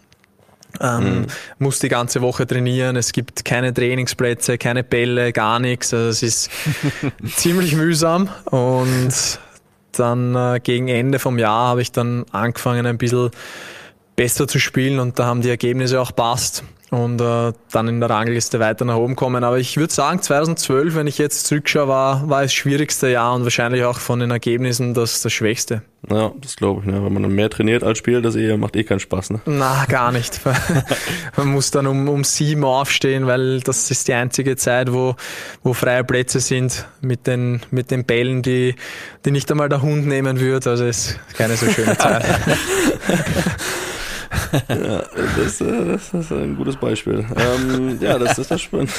Ähm, mhm. musst die ganze Woche trainieren, es gibt keine Trainingsplätze, keine Bälle, gar nichts. Also es ist *laughs* ziemlich mühsam und dann äh, gegen Ende vom Jahr habe ich dann angefangen ein bisschen besser zu spielen und da haben die Ergebnisse auch passt und äh, dann in der Rangliste weiter nach oben kommen. Aber ich würde sagen, 2012, wenn ich jetzt zurückschaue, war, war das schwierigste Jahr und wahrscheinlich auch von den Ergebnissen das, das schwächste. Ja, das glaube ich. Ne? Wenn man dann mehr trainiert als spielt, das eh, macht eh keinen Spaß. Ne? Na, gar nicht. *laughs* *laughs* man muss dann um, um sieben aufstehen, weil das ist die einzige Zeit, wo, wo freie Plätze sind mit den, mit den Bällen, die, die nicht einmal der Hund nehmen würde. Also ist keine so schöne *laughs* Zeit. Ja, das, äh, das, ist ein gutes Beispiel. Ähm, ja, das ist das *laughs* spannend.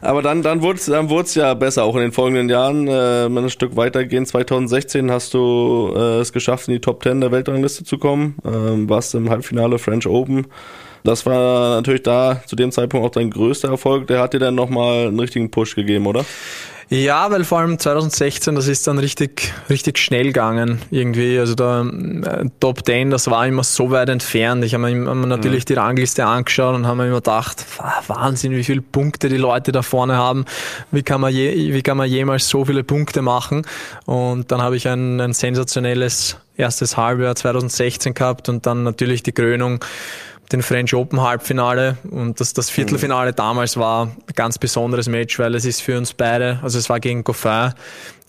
Aber dann, dann wurde es dann wurd's ja besser, auch in den folgenden Jahren. Äh, ein Stück weitergehen, 2016 hast du äh, es geschafft, in die Top 10 der Weltrangliste zu kommen. Ähm, warst im Halbfinale French Open. Das war natürlich da zu dem Zeitpunkt auch dein größter Erfolg. Der hat dir dann nochmal einen richtigen Push gegeben, oder? Ja, weil vor allem 2016, das ist dann richtig, richtig schnell gegangen irgendwie. Also der äh, Top 10, das war immer so weit entfernt. Ich habe mir, hab mir natürlich mhm. die Rangliste angeschaut und habe mir immer gedacht, Wahnsinn, wie viele Punkte die Leute da vorne haben. Wie kann man, je, wie kann man jemals so viele Punkte machen? Und dann habe ich ein, ein sensationelles erstes Halbjahr 2016 gehabt und dann natürlich die Krönung den French Open Halbfinale und das, das Viertelfinale mhm. damals war ein ganz besonderes Match, weil es ist für uns beide, also es war gegen Goffin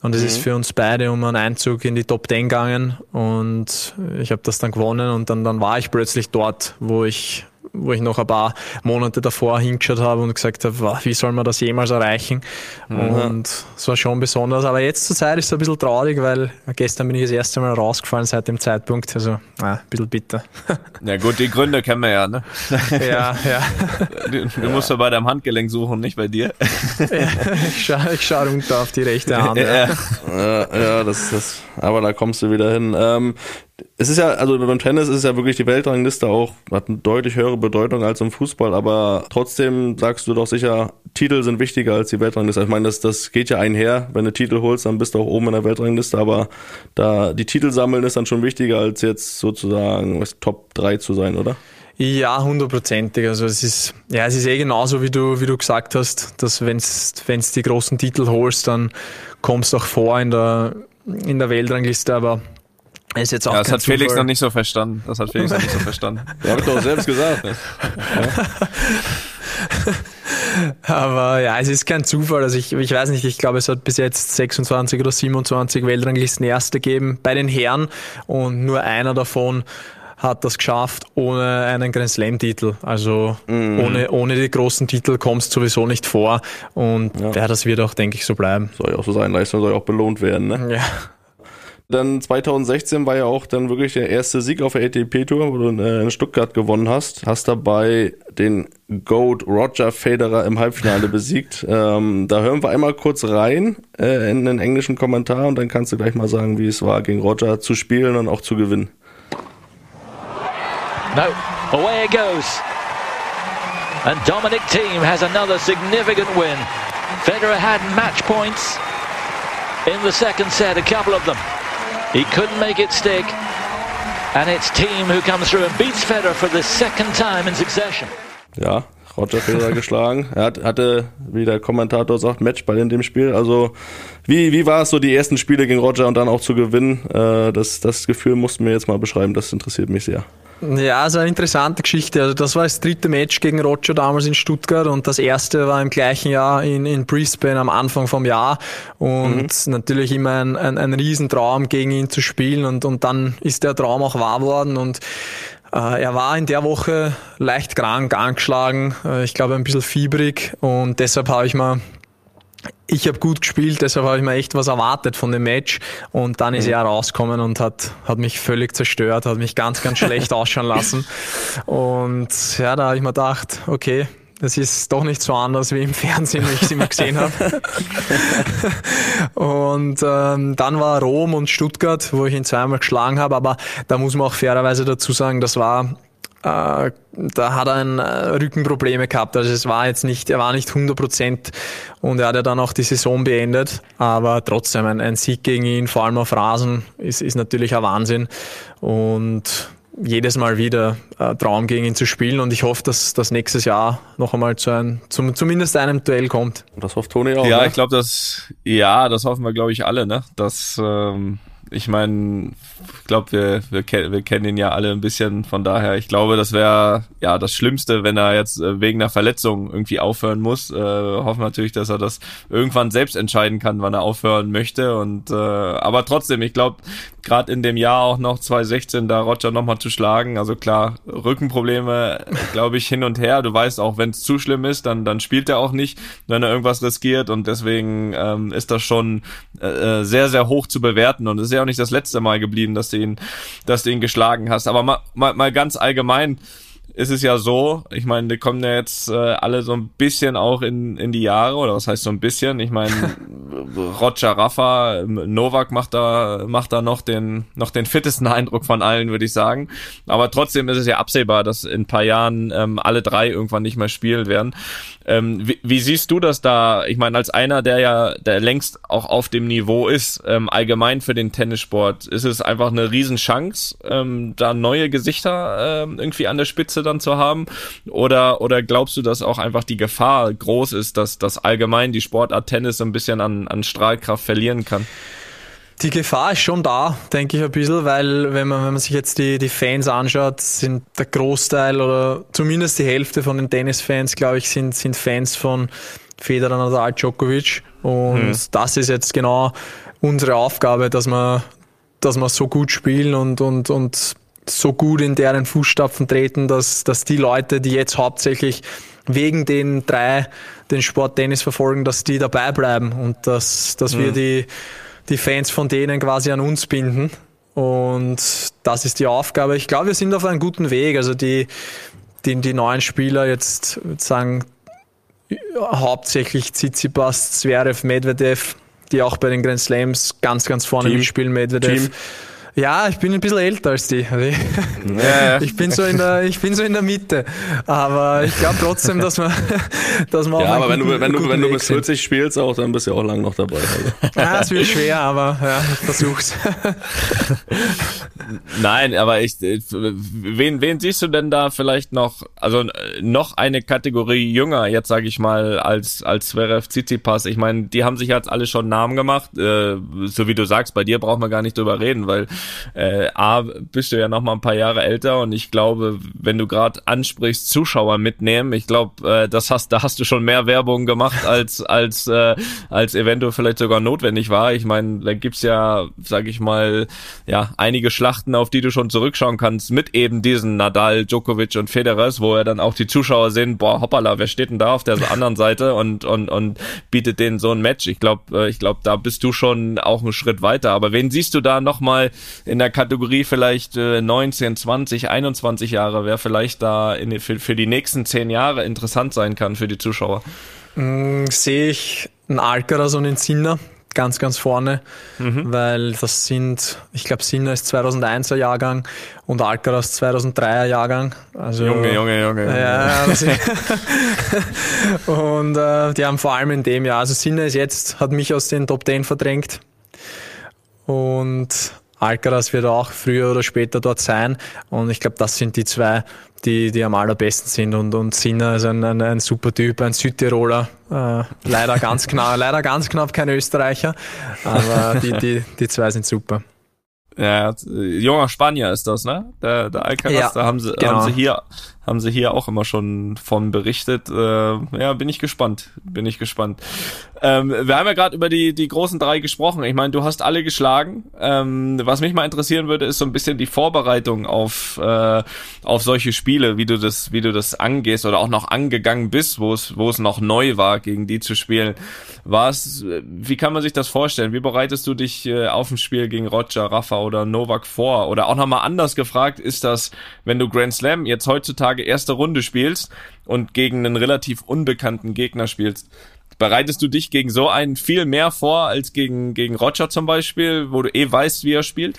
und es mhm. ist für uns beide um einen Einzug in die Top 10 gegangen und ich habe das dann gewonnen und dann, dann war ich plötzlich dort, wo ich wo ich noch ein paar Monate davor hingeschaut habe und gesagt habe, wie soll man das jemals erreichen? Mhm. Und es war schon besonders. Aber jetzt zur Zeit ist es ein bisschen traurig, weil gestern bin ich das erste Mal rausgefallen seit dem Zeitpunkt. Also ja, ein bisschen bitter. *laughs* Ja gut, die Gründe kennen wir ja, ne? *laughs* Ja, ja. Du, du musst ja bei deinem Handgelenk suchen, nicht bei dir. *laughs* ich schaue ich schau runter auf die rechte Hand. Ja, ja, ja das, das, aber da kommst du wieder hin. Ähm, es ist ja, also beim Tennis ist ja wirklich die Weltrangliste auch, hat eine deutlich höhere Bedeutung als im Fußball, aber trotzdem sagst du doch sicher, Titel sind wichtiger als die Weltrangliste. Ich meine, das, das geht ja einher. Wenn du Titel holst, dann bist du auch oben in der Weltrangliste, aber da die Titel sammeln ist dann schon wichtiger als jetzt sozusagen Top 3 zu sein, oder? Ja, hundertprozentig. Also es ist, ja, es ist eh genauso, wie du, wie du gesagt hast, dass wenn du die großen Titel holst, dann kommst du auch vor in der, in der Weltrangliste, aber ist jetzt auch ja, das hat Felix noch nicht so verstanden. Das hat Felix noch nicht so verstanden. *laughs* Ja, hab ich doch selbst gesagt. Ne? *laughs* Aber ja, es ist kein Zufall. Also ich, ich weiß nicht, ich glaube, es hat bis jetzt 26 oder 27 Weltranglisten Erste gegeben bei den Herren und nur einer davon hat das geschafft ohne einen Grand Slam Titel. Also mhm. ohne, ohne die großen Titel kommst sowieso nicht vor und ja. ja, das wird auch, denke ich, so bleiben. Soll ja auch so sein, Leistung soll ja auch belohnt werden, ne? Ja. Dann 2016 war ja auch dann wirklich der erste Sieg auf der ATP-Tour, wo du äh, in Stuttgart gewonnen hast. Hast dabei den Goat Roger Federer im Halbfinale *laughs* besiegt. Ähm, da hören wir einmal kurz rein äh, in den englischen Kommentar und dann kannst du gleich mal sagen, wie es war, gegen Roger zu spielen und auch zu gewinnen. No, away it goes. And Dominic Thiem has another significant win. Federer had match points in the second set, a couple of them. He couldn't make it stick. And it's Team who comes through and beats Federer for the second time in succession. Ja, Roger Federer *laughs* geschlagen. Er hat, hatte, wie der Kommentator sagt, Matchball in dem Spiel. Also, wie, wie war es so, die ersten Spiele gegen Roger und dann auch zu gewinnen? Äh, das, das Gefühl mussten wir jetzt mal beschreiben. Das interessiert mich sehr. Ja, also eine interessante Geschichte. Also das war das dritte Match gegen Roger damals in Stuttgart und das erste war im gleichen Jahr in, in Brisbane am Anfang vom Jahr und mhm. natürlich immer ein, ein, ein Riesentraum gegen ihn zu spielen und, und dann ist der Traum auch wahr worden und äh, er war in der Woche leicht krank, angeschlagen, äh, ich glaube ein bisschen fiebrig und deshalb habe ich mal ich habe gut gespielt, deshalb habe ich mir echt was erwartet von dem Match. Und dann ist mhm. er rausgekommen und hat, hat mich völlig zerstört, hat mich ganz, ganz schlecht *laughs* ausschauen lassen. Und ja, da habe ich mir gedacht, okay, das ist doch nicht so anders wie im Fernsehen, wie ich es immer gesehen habe. *laughs* und ähm, dann war Rom und Stuttgart, wo ich ihn zweimal geschlagen habe, aber da muss man auch fairerweise dazu sagen, das war da hat er ein, äh, Rückenprobleme gehabt. Also es war jetzt nicht, er war nicht 100 Prozent und er hat ja dann auch die Saison beendet. Aber trotzdem ein, ein Sieg gegen ihn, vor allem auf Rasen, ist, ist natürlich ein Wahnsinn. Und jedes Mal wieder äh, Traum gegen ihn zu spielen und ich hoffe, dass das nächstes Jahr noch einmal zu einem, zum, zumindest einem Duell kommt. Das hofft Toni auch. Ja, ne? ich glaube, dass ja, das hoffen wir, glaube ich, alle, ne? Dass ähm, ich meine, ich glaube, wir, wir, wir kennen ihn ja alle ein bisschen. Von daher, ich glaube, das wäre ja das Schlimmste, wenn er jetzt äh, wegen einer Verletzung irgendwie aufhören muss. Äh, hoffen natürlich, dass er das irgendwann selbst entscheiden kann, wann er aufhören möchte. Und äh, aber trotzdem, ich glaube, gerade in dem Jahr auch noch 2016 da Roger nochmal zu schlagen. Also klar, Rückenprobleme, glaube ich, hin und her. Du weißt auch, wenn es zu schlimm ist, dann dann spielt er auch nicht, wenn er irgendwas riskiert. Und deswegen ähm, ist das schon äh, sehr sehr hoch zu bewerten. Und es ist ja auch nicht das letzte Mal geblieben, dass du ihn, dass du ihn geschlagen hast. Aber mal, mal, mal ganz allgemein ist es ja so, ich meine, die kommen ja jetzt äh, alle so ein bisschen auch in, in die Jahre, oder was heißt so ein bisschen? Ich meine, *laughs* Roger Rafa, Novak macht da, macht da noch den, noch den fittesten Eindruck von allen, würde ich sagen. Aber trotzdem ist es ja absehbar, dass in ein paar Jahren ähm, alle drei irgendwann nicht mehr spielen werden. Ähm, wie, wie, siehst du das da? Ich meine, als einer, der ja der längst auch auf dem Niveau ist, ähm, allgemein für den Tennissport, ist es einfach eine Riesenchance, ähm, da neue Gesichter ähm, irgendwie an der Spitze dann zu haben? Oder, oder glaubst du, dass auch einfach die Gefahr groß ist, dass, dass allgemein die Sportart Tennis ein bisschen an, an Strahlkraft verlieren kann? Die Gefahr ist schon da, denke ich ein bisschen, weil wenn man, wenn man sich jetzt die, die Fans anschaut, sind der Großteil oder zumindest die Hälfte von den Tennisfans, glaube ich, sind, sind Fans von Federer, Nadal, Djokovic. Und hm. das ist jetzt genau unsere Aufgabe, dass wir, dass wir so gut spielen und, und, und so gut in deren Fußstapfen treten, dass, dass die Leute, die jetzt hauptsächlich wegen den drei den Sport Tennis verfolgen, dass die dabei bleiben und dass, dass hm. wir die die Fans von denen quasi an uns binden. Und das ist die Aufgabe. Ich glaube, wir sind auf einem guten Weg. Also die, die, die neuen Spieler jetzt sagen hauptsächlich Tsitsipas, Zverev, Medvedev, die auch bei den Grand Slams ganz, ganz vorne Team. mitspielen. Medvedev. Team. Ja, ich bin ein bisschen älter als die. Also ich, *laughs* ja, *laughs* ich bin so in der, ich bin so in der Mitte. Aber ich glaube trotzdem, dass man, *laughs* dass man ja, auch aber wenn du, wenn du, wenn du bis 40 spielst auch, dann bist du ja auch lang noch dabei. Also. Ja, es wird schwer, aber ja, ich versuch's. Nein, aber ich, wen, wen siehst du denn da vielleicht noch, also noch eine Kategorie jünger, jetzt sage ich mal, als, als Zverev Tsitsipas? Ich meine, die haben sich jetzt alle schon Namen gemacht, äh, so wie du sagst, bei dir braucht man gar nicht drüber reden, weil äh, A, bist du ja noch mal ein paar Jahre älter und ich glaube, wenn du gerade ansprichst, Zuschauer mitnehmen, ich glaube, äh, das hast, da hast du schon mehr Werbung gemacht, *laughs* als, als, äh, als eventuell vielleicht sogar notwendig war. Ich meine, da gibt's ja, sag ich mal, ja, einige Schlachten, auf die du schon zurückschauen kannst, mit eben diesen Nadal, Djokovic und Federers, wo er dann auch die Zuschauer sehen, boah, hoppala, wer steht denn da auf der anderen Seite und, und, und bietet denen so ein Match. Ich glaube, äh, ich glaube, da bist du schon auch einen Schritt weiter. Aber wen siehst du da nochmal in der Kategorie vielleicht äh, 19, 20, 21 Jahre, wer vielleicht da in, für, für die nächsten zehn Jahre interessant sein kann für die Zuschauer? Mm, sehe ich einen Alcaraz und einen Sinner ganz, ganz vorne, mhm. weil das sind, ich glaube, Sinner ist 2001er Jahrgang und Alcaraz 2003er Jahrgang. Also, Junge, Junge, Junge. Ja, *laughs* und äh, die haben vor allem in dem Jahr, also Sinner ist jetzt, hat mich aus den Top 10 verdrängt und Alcaraz wird auch früher oder später dort sein und ich glaube, das sind die zwei, die, die am allerbesten sind und, und Sinner ist ein, ein, ein super Typ, ein Südtiroler, äh, leider ganz *laughs* knapp, leider ganz knapp kein Österreicher, aber die, die, die zwei sind super. Ja, junger Spanier ist das, ne? Der, der Alcaraz, ja, da haben sie, genau. haben sie hier haben sie hier auch immer schon von berichtet. Äh, ja, bin ich gespannt. Bin ich gespannt. Ähm, wir haben ja gerade über die, die großen drei gesprochen. Ich meine, du hast alle geschlagen. Ähm, was mich mal interessieren würde, ist so ein bisschen die Vorbereitung auf, äh, auf solche Spiele, wie du das, wie du das angehst oder auch noch angegangen bist, wo es, wo es noch neu war, gegen die zu spielen. Was, wie kann man sich das vorstellen? Wie bereitest du dich äh, auf ein Spiel gegen Roger, Rafa oder Novak vor? Oder auch nochmal anders gefragt, ist das, wenn du Grand Slam jetzt heutzutage Tage erste Runde spielst und gegen einen relativ unbekannten Gegner spielst, bereitest du dich gegen so einen viel mehr vor als gegen, gegen Roger zum Beispiel, wo du eh weißt, wie er spielt?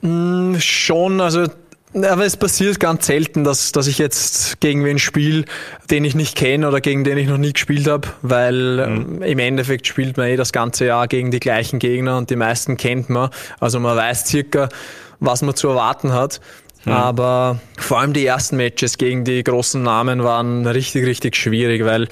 Mm, schon, also aber es passiert ganz selten, dass, dass ich jetzt gegen wen spiele, den ich nicht kenne oder gegen den ich noch nie gespielt habe, weil mhm. im Endeffekt spielt man eh das ganze Jahr gegen die gleichen Gegner und die meisten kennt man. Also man weiß circa, was man zu erwarten hat. Hm. Aber vor allem die ersten Matches gegen die großen Namen waren richtig, richtig schwierig, weil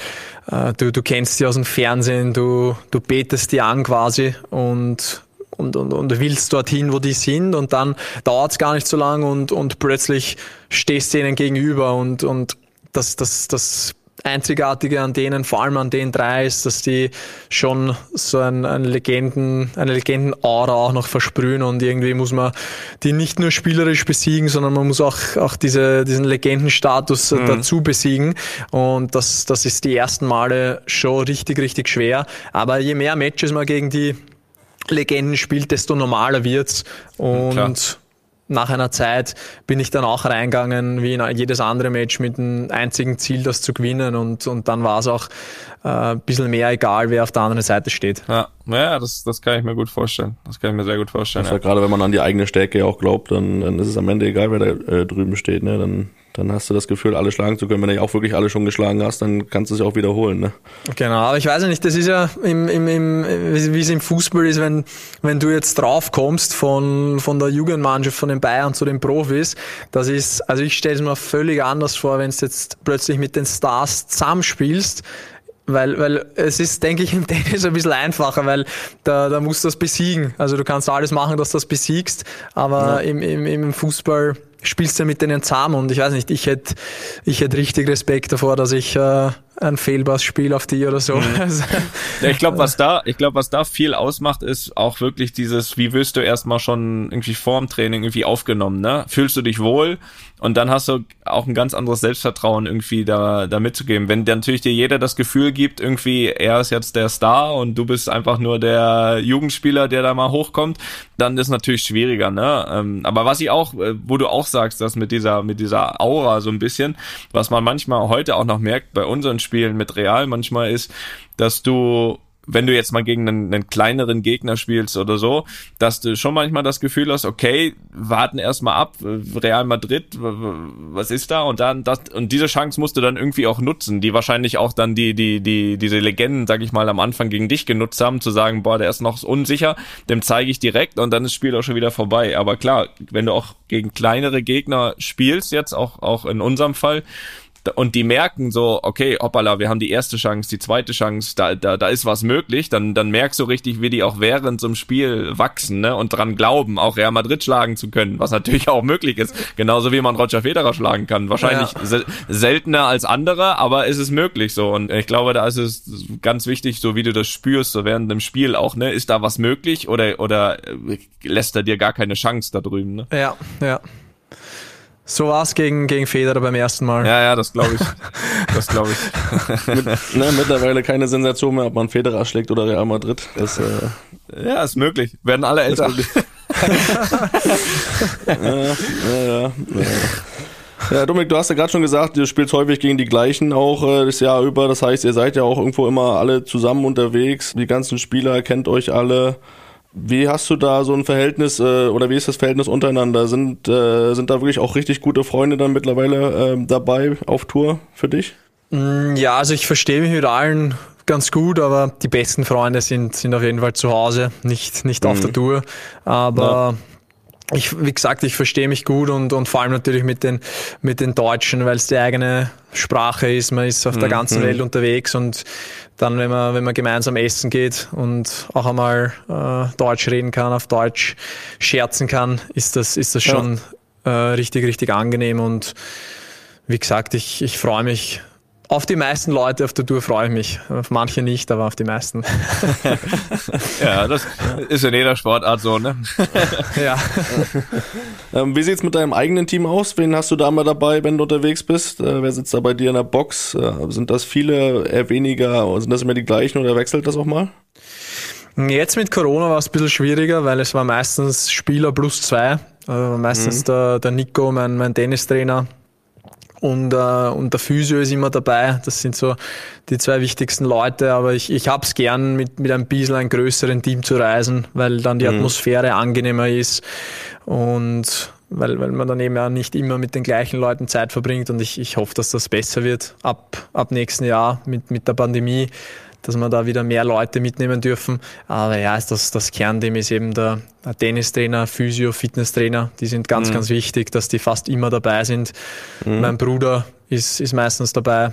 äh, du, du kennst die aus dem Fernsehen, du, du betest die an quasi und und, und, und willst dorthin, wo die sind und dann dauert es gar nicht so lang und, und plötzlich stehst du ihnen gegenüber und, und das, das, das Einzigartige an denen, vor allem an den drei, ist, dass die schon so ein, ein Legenden, eine Legenden-Aura auch noch versprühen und irgendwie muss man die nicht nur spielerisch besiegen, sondern man muss auch, auch diese, diesen Legendenstatus mhm. dazu besiegen und das, das ist die ersten Male schon richtig, richtig schwer. Aber je mehr Matches man gegen die Legenden spielt, desto normaler wird's und Klar nach einer Zeit bin ich dann auch reingegangen, wie in jedes andere Match, mit dem einzigen Ziel, das zu gewinnen. Und, und dann war es auch äh, ein bisschen mehr egal, wer auf der anderen Seite steht. Ja, ja das, das kann ich mir gut vorstellen. Das kann ich mir sehr gut vorstellen. Also ja. Gerade wenn man an die eigene Stärke auch glaubt, dann, dann ist es am Ende egal, wer da äh, drüben steht. Ne? Dann, dann hast du das Gefühl, alle schlagen zu können. Wenn du auch wirklich alle schon geschlagen hast, dann kannst du es ja auch wiederholen. Ne? Genau, aber ich weiß ja nicht, das ist ja im, im, im, wie es im Fußball ist, wenn, wenn du jetzt drauf kommst von, von der Jugendmannschaft, von den Bayern zu den Profis, das ist, also ich stelle es mir völlig anders vor, wenn du jetzt plötzlich mit den Stars zusammenspielst, weil, weil es ist, denke ich, im *laughs* Tennis ein bisschen einfacher, weil da, da musst du das besiegen. Also du kannst alles machen, dass du das besiegst, aber ja. im, im, im Fußball spielst du ja mit denen zusammen und ich weiß nicht, ich hätte ich hätte richtig Respekt davor, dass ich äh, ein Fehlpass spiele auf die oder so. Mhm. *laughs* ja, ich glaube, was da, ich glaube, was da viel ausmacht, ist auch wirklich dieses, wie wirst du erstmal schon irgendwie vorm Training irgendwie aufgenommen, ne? Fühlst du dich wohl? Und dann hast du auch ein ganz anderes Selbstvertrauen irgendwie da, da mitzugeben. Wenn natürlich dir jeder das Gefühl gibt, irgendwie, er ist jetzt der Star und du bist einfach nur der Jugendspieler, der da mal hochkommt, dann ist natürlich schwieriger, ne? Ähm, aber was ich auch, äh, wo du auch sagst, dass mit dieser, mit dieser Aura so ein bisschen, was man manchmal heute auch noch merkt bei unseren Spielen mit Real manchmal ist, dass du wenn du jetzt mal gegen einen, einen, kleineren Gegner spielst oder so, dass du schon manchmal das Gefühl hast, okay, warten erstmal ab, Real Madrid, was ist da? Und dann das, und diese Chance musst du dann irgendwie auch nutzen, die wahrscheinlich auch dann die, die, die, diese Legenden, sag ich mal, am Anfang gegen dich genutzt haben, zu sagen, boah, der ist noch unsicher, dem zeige ich direkt und dann ist das Spiel auch schon wieder vorbei. Aber klar, wenn du auch gegen kleinere Gegner spielst, jetzt auch, auch in unserem Fall, und die merken so, okay, hoppala, wir haben die erste Chance, die zweite Chance, da, da, da ist was möglich, dann, dann merkst du richtig, wie die auch während so einem Spiel wachsen ne? und dran glauben, auch Real Madrid schlagen zu können, was natürlich auch möglich ist. Genauso wie man Roger Federer schlagen kann. Wahrscheinlich ja. se seltener als andere, aber es ist möglich so. Und ich glaube, da ist es ganz wichtig, so wie du das spürst, so während dem Spiel auch, ne, ist da was möglich oder, oder äh, lässt er dir gar keine Chance da drüben, ne? Ja, ja. So war es gegen, gegen Federer beim ersten Mal. Ja, ja, das glaube ich. Das glaube ich. *laughs* Mit, ne, mittlerweile keine Sensation mehr, ob man Federer schlägt oder Real Madrid. Das, äh, ja, ist möglich. Werden alle älter. *laughs* ja, ja, ja, ja. Ja, Dominik, du hast ja gerade schon gesagt, du spielst häufig gegen die gleichen auch äh, das Jahr über. Das heißt, ihr seid ja auch irgendwo immer alle zusammen unterwegs. Die ganzen Spieler kennt euch alle. Wie hast du da so ein Verhältnis äh, oder wie ist das Verhältnis untereinander? Sind, äh, sind da wirklich auch richtig gute Freunde dann mittlerweile äh, dabei auf Tour für dich? Mm, ja, also ich verstehe mich mit allen ganz gut, aber die besten Freunde sind, sind auf jeden Fall zu Hause, nicht, nicht mhm. auf der Tour. Aber ja. ich, wie gesagt, ich verstehe mich gut und, und vor allem natürlich mit den, mit den Deutschen, weil es die eigene Sprache ist. Man ist auf der mhm. ganzen mhm. Welt unterwegs und dann, wenn man, wenn man gemeinsam essen geht und auch einmal äh, Deutsch reden kann, auf Deutsch scherzen kann, ist das, ist das schon ja. äh, richtig, richtig angenehm. Und wie gesagt, ich, ich freue mich auf die meisten Leute auf der Tour freue ich mich. Auf manche nicht, aber auf die meisten. *laughs* ja, das ist in jeder Sportart so, ne? *laughs* ja. *laughs* Ähm, wie sieht's mit deinem eigenen Team aus? Wen hast du da mal dabei, wenn du unterwegs bist? Äh, wer sitzt da bei dir in der Box? Äh, sind das viele, eher weniger? Sind das immer die gleichen oder wechselt das auch mal? Jetzt mit Corona war es ein bisschen schwieriger, weil es war meistens Spieler plus zwei. Also meistens mhm. der, der Nico, mein, mein Tennistrainer, und, äh, und der Physio ist immer dabei. Das sind so die zwei wichtigsten Leute. Aber ich, ich hab's gern, mit, mit ein bisschen einem größeren Team zu reisen, weil dann die mhm. Atmosphäre angenehmer ist und weil, weil man dann eben ja nicht immer mit den gleichen Leuten Zeit verbringt. Und ich, ich hoffe, dass das besser wird ab, ab nächsten Jahr mit, mit der Pandemie dass wir da wieder mehr Leute mitnehmen dürfen. Aber ja, das, das Kernteam ist eben der, der Tennistrainer, Physio, Fitnesstrainer. Die sind ganz, mhm. ganz wichtig, dass die fast immer dabei sind. Mhm. Mein Bruder ist, ist meistens dabei.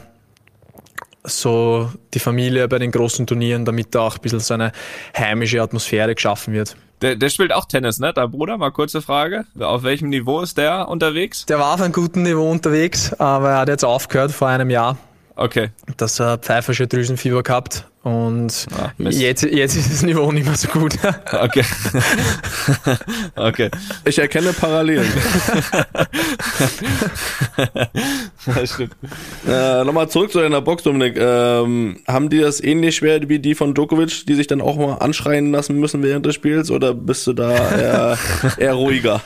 So die Familie bei den großen Turnieren, damit da auch ein bisschen so eine heimische Atmosphäre geschaffen wird. Der, der spielt auch Tennis, ne? Dein Bruder, mal kurze Frage. Auf welchem Niveau ist der unterwegs? Der war auf einem guten Niveau unterwegs, aber er hat jetzt aufgehört vor einem Jahr. Okay. Dass er pfeifersche Drüsenfieber gehabt und ah, jetzt, jetzt ist das Niveau nicht mehr so gut. *laughs* okay. *laughs* okay. Ich erkenne Parallelen. das stimmt. Äh, Nochmal zurück zu deiner Box, Dominik. Ähm, haben die das ähnlich schwer wie die von Djokovic, die sich dann auch mal anschreien lassen müssen während des Spiels oder bist du da eher, *laughs* eher ruhiger?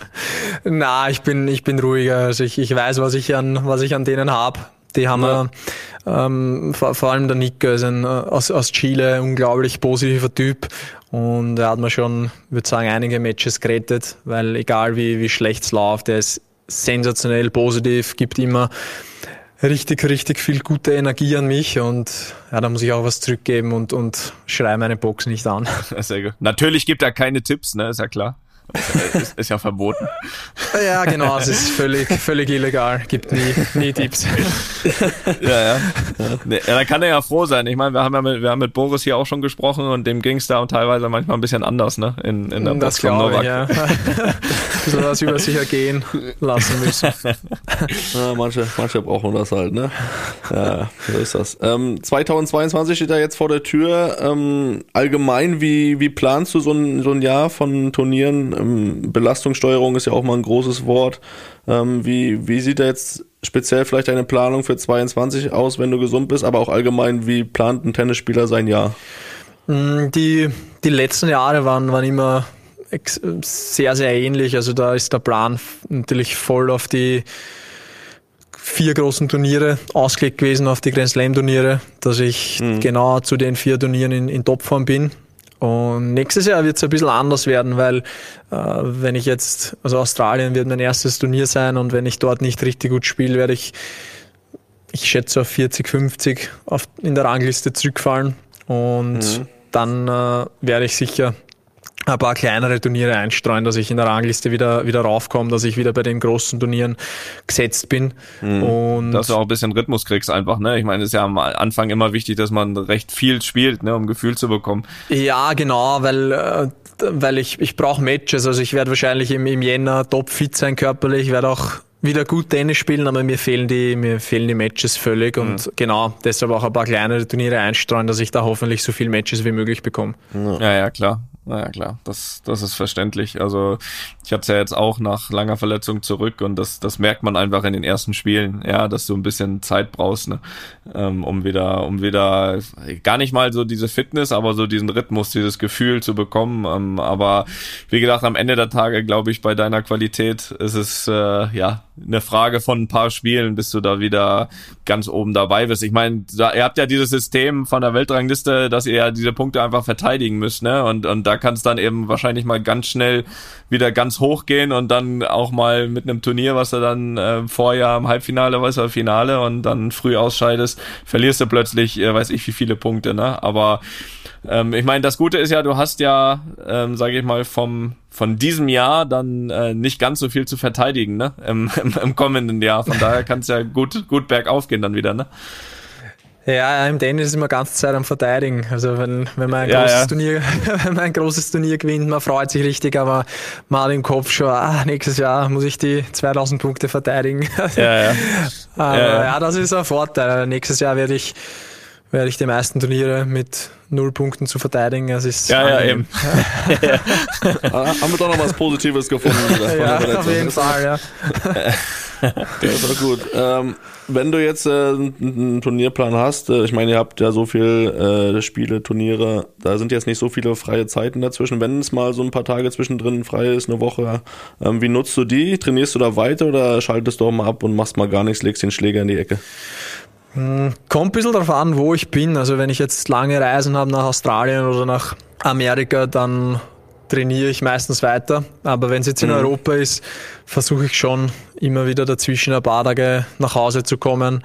Na, ich bin, ich bin ruhiger. Also ich, ich weiß, was ich an, was ich an denen hab die haben ja. ähm, vor, vor, allem der Nick ist ein, äh, aus, aus Chile, unglaublich positiver Typ. Und er hat mir schon, würde sagen, einige Matches gerettet, weil egal wie, wie schlecht es läuft, er ist sensationell positiv, gibt immer richtig, richtig viel gute Energie an mich und ja, da muss ich auch was zurückgeben und, und schreie meine Box nicht an. *laughs* Sehr gut. Natürlich gibt er keine Tipps, ne, ist ja klar. Ist, ist, ja verboten. *laughs* Ja, genau, es ist völlig, völlig illegal. Gibt nie, nie Tipps. *laughs* Ja, ja. ja. Da kann er ja froh sein. Ich meine, wir haben ja mit, wir haben mit Boris hier auch schon gesprochen und dem ging es da teilweise manchmal ein bisschen anders, ne? In, in der das von Ich, ja. bisschen was über sich ergehen lassen müssen. *laughs* Ja, manche, manche brauchen das halt, ne? Ja, so ist das. Ähm, 2022 steht da jetzt vor der Tür. Ähm, allgemein, wie, wie planst du so ein, so ein Jahr von Turnieren? Ähm, Belastungssteuerung ist ja auch mal ein großes Wort. Ähm, wie, wie sieht da jetzt speziell vielleicht eine Planung für 22 aus, wenn du gesund bist, aber auch allgemein, wie plant ein Tennisspieler sein Jahr? Mm, die, die letzten Jahre waren, waren immer sehr, sehr ähnlich. Also da ist der Plan natürlich voll auf die vier großen Turniere ausgelegt gewesen, auf die Grand Slam Turniere, dass ich mhm. genau zu den vier Turnieren in, in Topform bin. Und nächstes Jahr wird es ein bisschen anders werden, weil äh, wenn ich jetzt, also Australien wird mein erstes Turnier sein und wenn ich dort nicht richtig gut spiele, werde ich, ich schätze auf 40, 50 auf, in der Rangliste zurückfallen und mhm. dann äh, werde ich sicher ein paar kleinere Turniere einstreuen, dass ich in der Rangliste wieder, wieder raufkomme, dass ich wieder bei den großen Turnieren gesetzt bin. Mhm. Und dass du auch ein bisschen Rhythmus kriegst einfach, ne? Ich meine, es ist ja am Anfang immer wichtig, dass man recht viel spielt, ne, um Gefühl zu bekommen. Ja, genau, weil, äh, weil ich, ich brauche Matches. Also ich werde wahrscheinlich im, im Jänner topfit sein körperlich, werde auch wieder gut Tennis spielen, aber mir fehlen die, mir fehlen die Matches völlig und mhm. genau, deshalb auch ein paar kleinere Turniere einstreuen, dass ich da hoffentlich so viele Matches wie möglich bekomme. Ja, ja, klar. Naja, klar, das, das ist verständlich. Also ich habe es ja jetzt auch nach langer Verletzung zurück und das, das merkt man einfach in den ersten Spielen, ja, dass du ein bisschen Zeit brauchst, ne, ähm, um wieder, um wieder gar nicht mal so diese Fitness, aber so diesen Rhythmus, dieses Gefühl zu bekommen. Ähm, aber wie gesagt, am Ende der Tage, glaube ich, bei deiner Qualität ist es äh, ja eine Frage von ein paar Spielen, bis du da wieder ganz oben dabei bist. Ich meine, ihr habt ja dieses System von der Weltrangliste, dass ihr ja diese Punkte einfach verteidigen müsst, ne? Und, und da kann es dann eben wahrscheinlich mal ganz schnell wieder ganz hoch gehen und dann auch mal mit einem Turnier, was du dann äh, vorher im Halbfinale, weißt du, Finale und dann früh ausscheidest, verlierst du plötzlich, äh, weiß ich wie viele Punkte, ne? Aber ähm, ich meine, das Gute ist ja, du hast ja, ähm, sage ich mal, vom von diesem Jahr dann äh, nicht ganz so viel zu verteidigen, ne? Im, *laughs* im, im kommenden Jahr. Von daher kann es ja gut, gut bergauf gehen dann wieder, ne? Ja, im Tennis ist man ganze Zeit am Verteidigen. Also wenn, wenn man ein ja, großes ja. Turnier, *laughs* wenn man ein großes Turnier gewinnt, man freut sich richtig, aber man hat im Kopf schon, ah, nächstes Jahr muss ich die 2000 Punkte verteidigen. Ja, ja. *laughs* aber ja, ja, das ist ein Vorteil. Nächstes Jahr werde ich werde ich die meisten Turniere mit null Punkten zu verteidigen. Es ist ja, ja, eben. *laughs* Ah, haben wir doch noch was Positives gefunden. *laughs* ja, auf jeden Fall, ja. *laughs* das war gut. Ähm, wenn du jetzt äh, einen Turnierplan hast, äh, ich meine, ihr habt ja so viel äh, Spiele, Turniere, da sind jetzt nicht so viele freie Zeiten dazwischen. Wenn es mal so ein paar Tage zwischendrin frei ist, eine Woche, ähm, wie nutzt du die? Trainierst du da weiter oder schaltest du auch mal ab und machst mal gar nichts, legst den Schläger in die Ecke? Hm, kommt ein bisschen darauf an, wo ich bin. Also wenn ich jetzt lange Reisen habe nach Australien oder nach Amerika, dann trainiere ich meistens weiter. Aber wenn es jetzt in mhm. Europa ist, versuche ich schon immer wieder dazwischen ein paar Tage nach Hause zu kommen,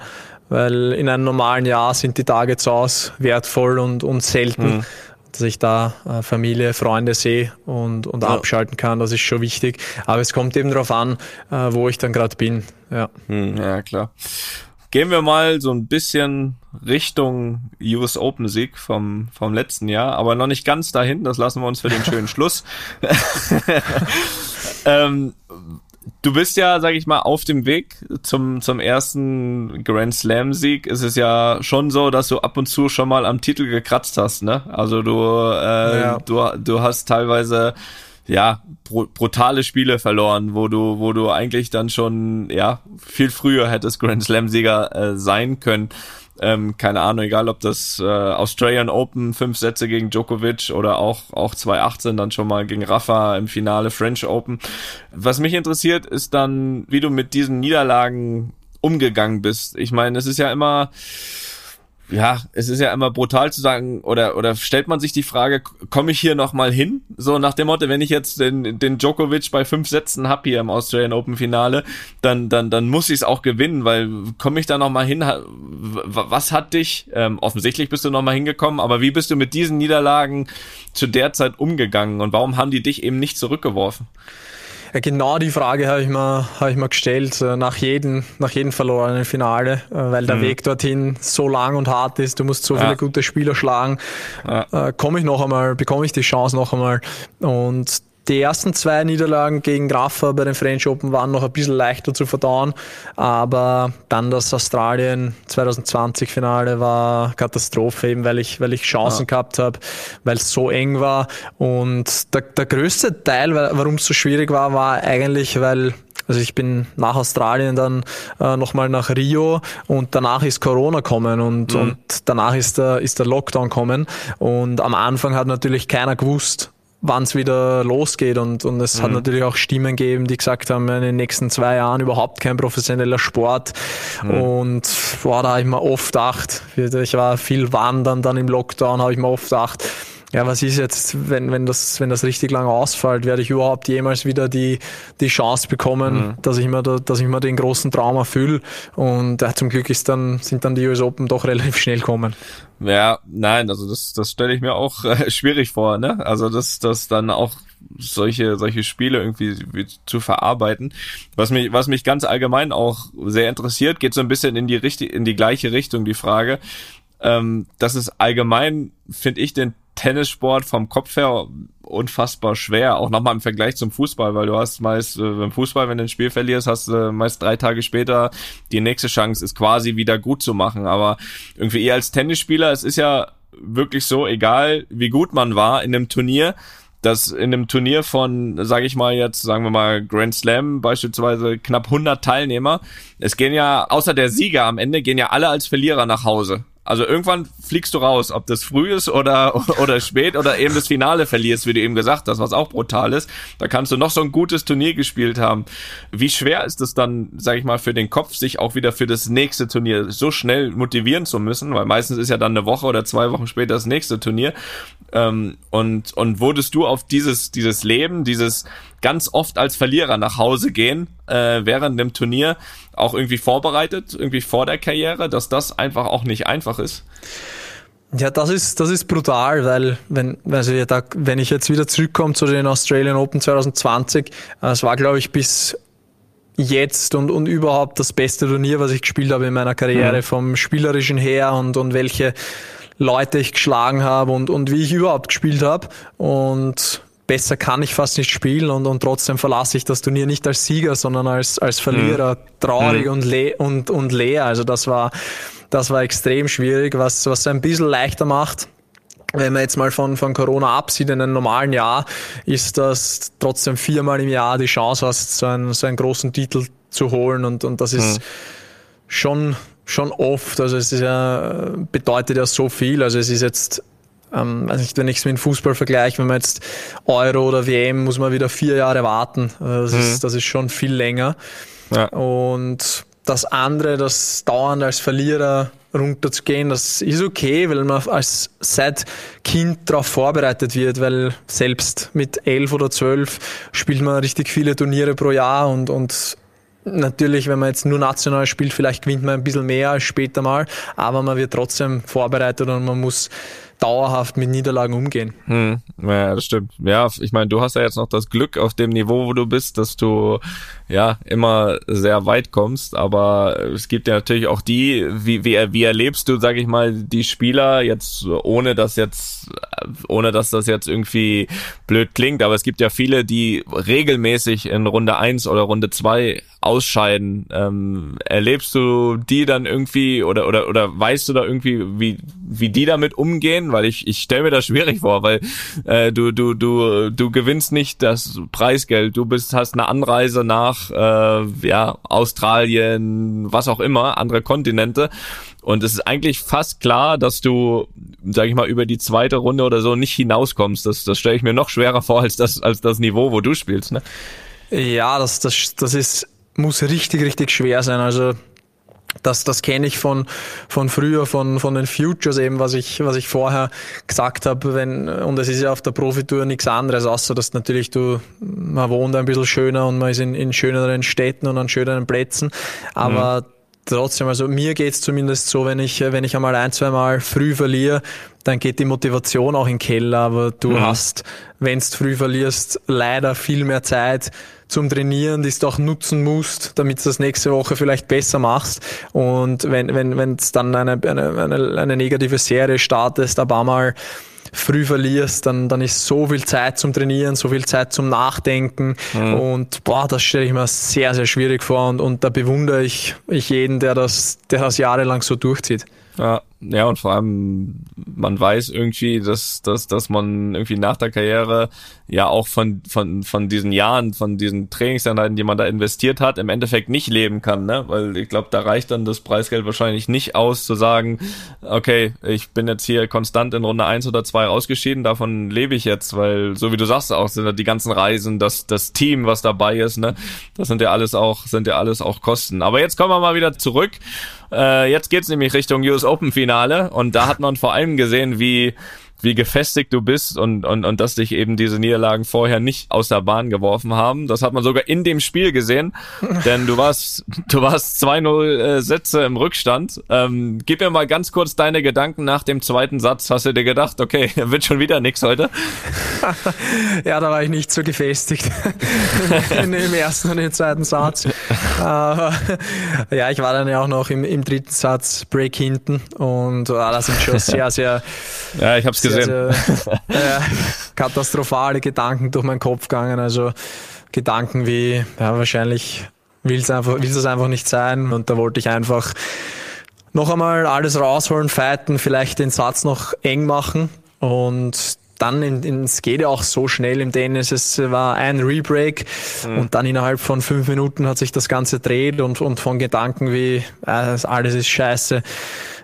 weil in einem normalen Jahr sind die Tage zu Hause wertvoll und, und selten. Mhm. Dass ich da äh, Familie, Freunde sehe und, und ja. abschalten kann, das ist schon wichtig. Aber es kommt eben darauf an, äh, wo ich dann gerade bin. Ja. Mhm, ja, klar. Gehen wir mal so ein bisschen Richtung US Open Sieg vom, vom letzten Jahr, aber noch nicht ganz dahin, das lassen wir uns für den *laughs* schönen Schluss. *laughs* ähm, du bist ja, sag ich mal, auf dem Weg zum, zum ersten Grand Slam Sieg. Ist es ja schon so, dass du ab und zu schon mal am Titel gekratzt hast, ne? Also du, äh, ja. du, du hast teilweise ja, brutale Spiele verloren, wo du, wo du eigentlich dann schon, ja, viel früher hättest Grand Slam-Sieger äh, sein können. Ähm, keine Ahnung, egal ob das äh, Australian Open, fünf Sätze gegen Djokovic oder auch, auch 2018 dann schon mal gegen Rafa im Finale French Open. Was mich interessiert, ist dann, wie du mit diesen Niederlagen umgegangen bist. Ich meine, es ist ja immer, ja, es ist ja immer brutal zu sagen, oder, oder stellt man sich die Frage, komme ich hier nochmal hin? So nach dem Motto, wenn ich jetzt den, den Djokovic bei fünf Sätzen hab hier im Australian Open Finale, dann, dann, dann muss ich es auch gewinnen, weil komme ich da nochmal hin? Was hat dich, ähm, offensichtlich bist du nochmal hingekommen, aber wie bist du mit diesen Niederlagen zu der Zeit umgegangen und warum haben die dich eben nicht zurückgeworfen? Ja, genau die Frage habe ich mir, habe ich mir gestellt äh, nach jedem, nach jedem verlorenen Finale, äh, weil der mhm. Weg dorthin so lang und hart ist. Du musst so viele gute Spieler schlagen. Ja. Äh, komme ich noch einmal, bekomme ich die Chance noch einmal? Und die ersten zwei Niederlagen gegen Rafa bei den French Open waren noch ein bisschen leichter zu verdauen, aber dann das Australien 2020 Finale war Katastrophe, eben weil ich, weil ich Chancen ja. gehabt habe, weil es so eng war. Und der, der größte Teil, warum es so schwierig war, war eigentlich, weil also ich bin nach Australien dann äh, nochmal nach Rio und danach ist Corona kommen und, mhm. und danach ist der, ist der Lockdown kommen. Und am Anfang hat natürlich keiner gewusst, wann es wieder losgeht. Und, und es mhm. hat natürlich auch Stimmen gegeben, die gesagt haben, in den nächsten zwei Jahren überhaupt kein professioneller Sport. Mhm. Und boah, da habe ich mir oft gedacht, ich war viel wandern dann im Lockdown, habe ich mir oft gedacht, ja, was ist jetzt, wenn, wenn, das, wenn das richtig lange ausfällt, werde ich überhaupt jemals wieder die, die Chance bekommen, mhm. dass, ich mir da, dass ich mir den großen Traum erfülle. Und ja, zum Glück ist dann, sind dann die US Open doch relativ schnell kommen. Ja, nein, also das, das stelle ich mir auch *laughs* äh, schwierig vor, ne? Also das, das dann auch solche, solche Spiele irgendwie zu verarbeiten. Was mich, was mich ganz allgemein auch sehr interessiert, geht so ein bisschen in die, richtig, in die gleiche Richtung, die Frage. Ähm, das ist allgemein, finde ich, den Tennissport vom Kopf her unfassbar schwer, auch nochmal im Vergleich zum Fußball, weil du hast meist äh, beim Fußball, wenn du ein Spiel verlierst, hast du meist drei Tage später die nächste Chance, ist quasi wieder gut zu machen. Aber irgendwie eher als Tennisspieler, es ist ja wirklich so, egal wie gut man war in einem Turnier, dass in einem Turnier von, sage ich mal jetzt, sagen wir mal Grand Slam beispielsweise knapp 100 Teilnehmer, es gehen ja außer der Sieger am Ende gehen ja alle als Verlierer nach Hause. Also irgendwann fliegst du raus, ob das früh ist oder, *laughs* oder spät oder eben das Finale verlierst, wie du eben gesagt hast, was auch brutal ist. Da kannst du noch so ein gutes Turnier gespielt haben. Wie schwer ist es dann, sag ich mal, für den Kopf, sich auch wieder für das nächste Turnier so schnell motivieren zu müssen, weil meistens ist ja dann eine Woche oder zwei Wochen später das nächste Turnier. Ähm, und, und wurdest du auf dieses, dieses Leben, dieses ganz oft als Verlierer nach Hause gehen, äh, während dem Turnier auch irgendwie vorbereitet, irgendwie vor der Karriere, dass das einfach auch nicht einfach ist? Ja, das ist, das ist brutal, weil wenn, also ja, da, wenn ich jetzt wieder zurückkomme zu den Australian Open 2020, äh, es war, glaube ich, bis jetzt und, und überhaupt das beste Turnier, was ich gespielt habe in meiner Karriere, mhm. vom Spielerischen her und, und welche Leute ich geschlagen habe und, und wie ich überhaupt gespielt habe. Und besser kann ich fast nicht spielen und, und trotzdem verlasse ich das Turnier nicht als Sieger, sondern als, als Verlierer, mhm. traurig mhm. und, le und, und leer. Also das war, das war extrem schwierig, was, was ein bisschen leichter macht. Wenn man jetzt mal von, von Corona absieht, in einem normalen Jahr, ist das trotzdem viermal im Jahr die Chance hast, so einen, so einen großen Titel zu holen und, und das ist mhm. schon, schon oft. Also es ist ja, bedeutet ja so viel. Also es ist jetzt ähm, also wenn ich es mit dem Fußball vergleiche, wenn man jetzt Euro oder WM, muss man wieder vier Jahre warten. Also das, mhm. ist, das ist schon viel länger. Ja. Und das andere, das dauernd als Verlierer runterzugehen, das ist okay, weil man als seit Kind darauf vorbereitet wird, weil selbst mit elf oder zwölf spielt man richtig viele Turniere pro Jahr und, und Natürlich, wenn man jetzt nur national spielt, vielleicht gewinnt man ein bisschen mehr als später mal, aber man wird trotzdem vorbereitet und man muss dauerhaft mit Niederlagen umgehen. Hm, ja, das stimmt. Ja, ich meine, du hast ja jetzt noch das Glück auf dem Niveau, wo du bist, dass du ja immer sehr weit kommst, aber es gibt ja natürlich auch die, wie, wie, wie erlebst du, sag ich mal, die Spieler jetzt, ohne dass jetzt, ohne dass das jetzt irgendwie blöd klingt, aber es gibt ja viele, die regelmäßig in Runde eins oder Runde zwei ausscheiden. Ähm, erlebst du die dann irgendwie oder oder oder weißt du da irgendwie, wie wie die damit umgehen? Weil ich ich stelle mir das schwierig vor, weil äh, du du du du gewinnst nicht das Preisgeld. Du bist hast eine Anreise nach äh, ja Australien, was auch immer, andere Kontinente. Und es ist eigentlich fast klar, dass du, sag ich mal, über die zweite Runde oder so nicht hinauskommst. Das, das stelle ich mir noch schwerer vor als das, als das Niveau, wo du spielst. Ne? Ja, das, das, das ist muss richtig, richtig schwer sein. Also das, das kenne ich von, von früher, von, von den Futures eben, was ich, was ich vorher gesagt habe. Wenn, und es ist ja auf der Profitour nichts anderes, außer dass natürlich du, man wohnt ein bisschen schöner und man ist in, in schöneren Städten und an schöneren Plätzen. Aber mhm. Trotzdem, also mir geht's zumindest so, wenn ich, wenn ich einmal ein, zwei Mal früh verliere, dann geht die Motivation auch in den Keller. Aber du mhm. hast, wenn du früh verlierst, leider viel mehr Zeit, zum Trainieren, die du auch nutzen musst, damit du das nächste Woche vielleicht besser machst. Und wenn wenn wenn es dann eine, eine, eine, eine negative Serie startest, aber mal früh verlierst, dann, dann ist so viel Zeit zum Trainieren, so viel Zeit zum Nachdenken. Mhm. Und boah, das stelle ich mir sehr, sehr schwierig vor. Und, und da bewundere ich, ich jeden, der das, der das jahrelang so durchzieht. Ja, ja, und vor allem, man weiß irgendwie, dass, dass, dass man irgendwie nach der Karriere ja auch von, von, von diesen Jahren, von diesen Trainingseinheiten, die man da investiert hat, im Endeffekt nicht leben kann, ne? Weil ich glaube, da reicht dann das Preisgeld wahrscheinlich nicht aus, zu sagen, okay, ich bin jetzt hier konstant in Runde eins oder zwei rausgeschieden, davon lebe ich jetzt, weil, so wie du sagst auch, sind ja die ganzen Reisen, das, das Team, was dabei ist, ne? Das sind ja alles auch, sind ja alles auch Kosten. Aber jetzt kommen wir mal wieder zurück äh, jetzt geht's nämlich Richtung US Open Finale und da hat man vor allem gesehen, wie wie gefestigt du bist und, und, und dass dich eben diese Niederlagen vorher nicht aus der Bahn geworfen haben. Das hat man sogar in dem Spiel gesehen, *laughs* denn du warst, du warst 2-0 äh, Sätze im Rückstand. Ähm, gib mir mal ganz kurz deine Gedanken nach dem zweiten Satz. Hast du dir gedacht, okay, *laughs* wird schon wieder nix heute? *laughs* ja, da war ich nicht so gefestigt im ersten und im zweiten Satz. äh, ja, ich war dann ja auch noch im, im dritten Satz Break hinten und äh, das sind schon sehr, sehr ja, ich habe es gesehen. Sehr, äh, *laughs* katastrophale Gedanken durch meinen Kopf gegangen. Also Gedanken wie, ja, wahrscheinlich will es einfach, will es einfach nicht sein. Und da wollte ich einfach noch einmal alles rausholen, fighten, vielleicht den Satz noch eng machen. Und dann, in, in, es geht ja auch so schnell im Tennis, es war ein Rebreak mhm. und dann innerhalb von fünf Minuten hat sich das Ganze dreht und, und von Gedanken wie, äh, alles ist scheiße,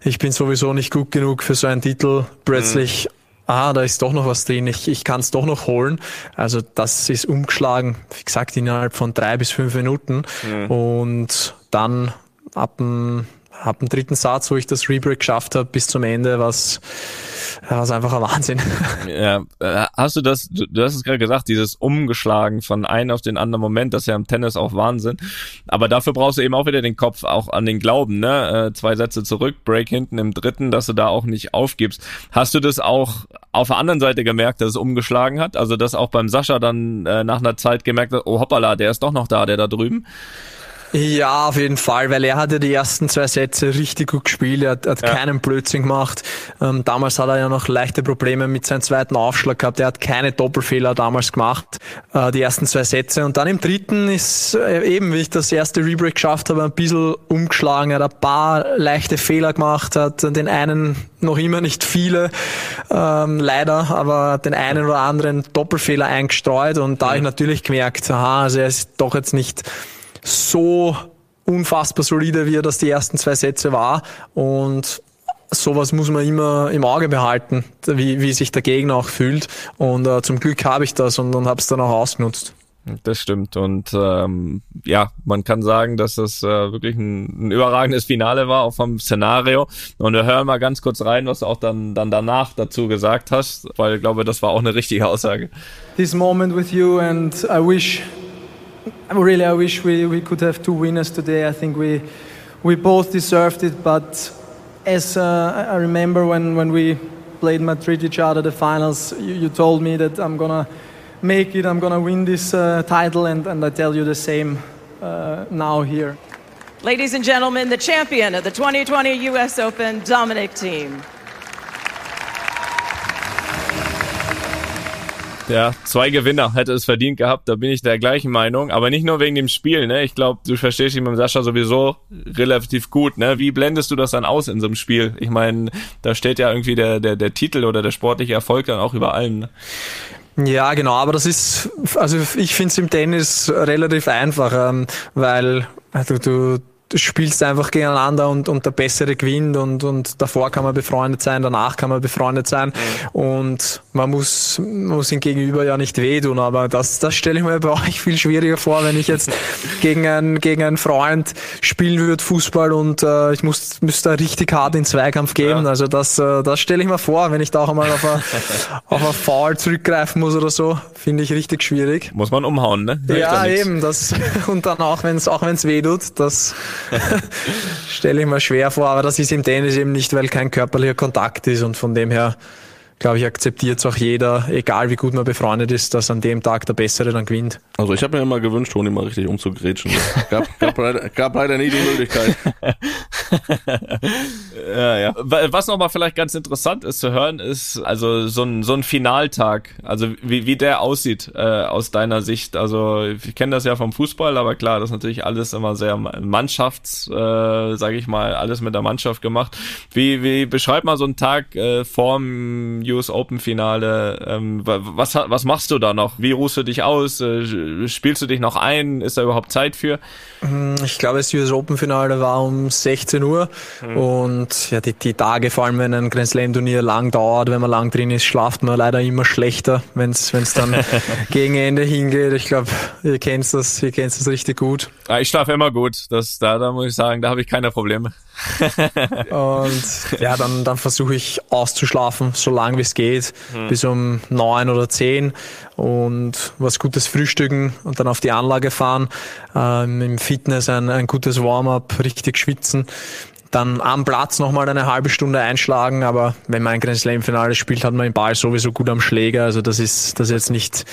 ich bin sowieso nicht gut genug für so einen Titel, plötzlich, mhm. ah, da ist doch noch was drin, ich, ich kann es doch noch holen. Also das ist umgeschlagen, wie gesagt, innerhalb von drei bis fünf Minuten mhm. und dann ab dem, ab dem dritten Satz, wo ich das Rebreak geschafft habe, bis zum Ende, was ist einfach ein Wahnsinn. *laughs* Ja, äh, hast du das, du, du hast es gerade gesagt, dieses Umgeschlagen von einem auf den anderen Moment, das ist ja im Tennis auch Wahnsinn. Aber dafür brauchst du eben auch wieder den Kopf auch an den Glauben, ne? Äh, zwei Sätze zurück, Break hinten im dritten, dass du da auch nicht aufgibst. Hast du das auch auf der anderen Seite gemerkt, dass es umgeschlagen hat? Also, dass auch beim Sascha dann äh, nach einer Zeit gemerkt hat, oh hoppala, der ist doch noch da, der da drüben? Ja, auf jeden Fall, weil er hatte die ersten zwei Sätze richtig gut gespielt, er hat, hat ja. keinen Blödsinn gemacht. Ähm, damals hat er ja noch leichte Probleme mit seinem zweiten Aufschlag gehabt, er hat keine Doppelfehler damals gemacht, äh, die ersten zwei Sätze. Und dann im dritten ist äh, eben, wie ich das erste Rebreak geschafft habe, ein bisschen umgeschlagen, er hat ein paar leichte Fehler gemacht, hat den einen noch immer nicht viele, ähm, leider, aber den einen oder anderen Doppelfehler eingestreut und da habe ich natürlich gemerkt, aha, also er ist doch jetzt nicht so unfassbar solide, wie er das die ersten zwei Sätze war. Und sowas muss man immer im Auge behalten, wie, wie sich der Gegner auch fühlt. Und äh, zum Glück habe ich das und, und habe es dann auch ausgenutzt. Das stimmt. Und ähm, ja, man kann sagen, dass das äh, wirklich ein, ein überragendes Finale war, auch vom Szenario. Und wir hören mal ganz kurz rein, was du auch dann, dann danach dazu gesagt hast, weil ich glaube, das war auch eine richtige Aussage. This moment with you and I wish really, I wish we, we could have two winners today. I think we, we both deserved it, but as uh, I remember when, when we played Madrid each other, the finals, you, you told me that I'm gonna make it, I'm gonna win this uh, title, and, and I tell you the same uh, now here. Ladies and gentlemen, the champion of the 2020 US Open, Dominic Thiem. Ja, zwei Gewinner hätte es verdient gehabt, da bin ich der gleichen Meinung. Aber nicht nur wegen dem Spiel, ne? Ich glaube, du verstehst ihn mit Sascha sowieso relativ gut, ne? Wie blendest du das dann aus in so einem Spiel? Ich meine, da steht ja irgendwie der, der, der Titel oder der sportliche Erfolg dann auch über allem, ne? Ja, genau, aber das ist, also ich finde es im Tennis relativ einfach, ähm, weil du, du spielst einfach gegeneinander und, und der Bessere gewinnt und, und davor kann man befreundet sein, danach kann man befreundet sein mhm. und man muss, muss ihm gegenüber ja nicht wehtun, aber das, das stelle ich mir bei *laughs* euch viel schwieriger vor, wenn ich jetzt *laughs* gegen, einen, gegen einen Freund spielen würde, Fußball und äh, ich muss, müsste da richtig hart in Zweikampf gehen, ja. also das, äh, das stelle ich mir vor, wenn ich da auch einmal auf ein, *laughs* auf ein Foul zurückgreifen muss oder so, finde ich richtig schwierig. Muss man umhauen, ne? Da ja, eben, das, und dann auch wenn es auch wenn's weh tut, das Stelle ich mir schwer vor, aber das ist im Tennis eben nicht, weil kein körperlicher Kontakt ist und von dem her glaube ich, akzeptiert es auch jeder, egal wie gut man befreundet ist, dass an dem Tag der Bessere dann gewinnt. Also ich habe mir immer gewünscht, Toni mal richtig umzugrätschen. *laughs* Gab, gab, leider, gab leider nie die Möglichkeit. *laughs* ja, ja. Was nochmal vielleicht ganz interessant ist zu hören, ist also so ein, so ein Finaltag, also wie, wie der aussieht äh, aus deiner Sicht. Also ich kenne das ja vom Fußball, aber klar, das ist natürlich alles immer sehr Mannschafts, äh, sage ich mal, alles mit der Mannschaft gemacht. Wie, wie beschreib mal so einen Tag äh, vorm US Open Finale. Ähm, was, was machst du da noch? Wie ruhst du dich aus? Äh, spielst du dich noch ein? Ist da überhaupt Zeit für? Hm, ich glaube, das US Open Finale war um 16 Uhr mhm. und ja, die, die Tage, vor allem wenn ein Grand Slam Turnier lang dauert, wenn man lang drin ist, schlaft man leider immer schlechter, wenn es dann *laughs* gegen Ende hingeht. Ich glaube, ihr kennt das, ihr kennt das richtig gut. Ja, ich schlafe immer gut. Das, da, da muss ich sagen, da habe ich keine Probleme. *laughs* und ja, dann, dann versuche ich auszuschlafen, so lange wie es geht, hm. bis um neun oder zehn und was Gutes frühstücken und dann auf die Anlage fahren, ähm, im Fitness ein, ein gutes Warm-up, richtig schwitzen dann am Platz nochmal eine halbe Stunde einschlagen, aber wenn man ein Grand Slam Finale spielt, hat man den Ball sowieso gut am Schläger, also das ist das ist jetzt nicht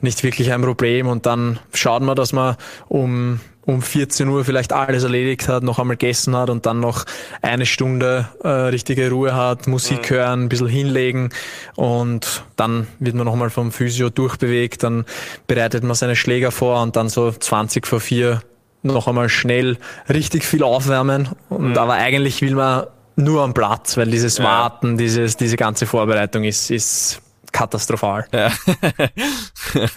nicht wirklich ein Problem und dann schaut man, dass man um um 14 Uhr vielleicht alles erledigt hat, noch einmal gegessen hat und dann noch eine Stunde äh, richtige Ruhe hat, Musik mhm. hören, ein bisschen hinlegen und dann wird man nochmal vom Physio durchbewegt, dann bereitet man seine Schläger vor und dann so 20 vor 4 noch einmal schnell richtig viel aufwärmen und mhm. aber eigentlich will man nur am Platz, weil dieses Warten, dieses, diese ganze Vorbereitung ist, ist katastrophal. Ja,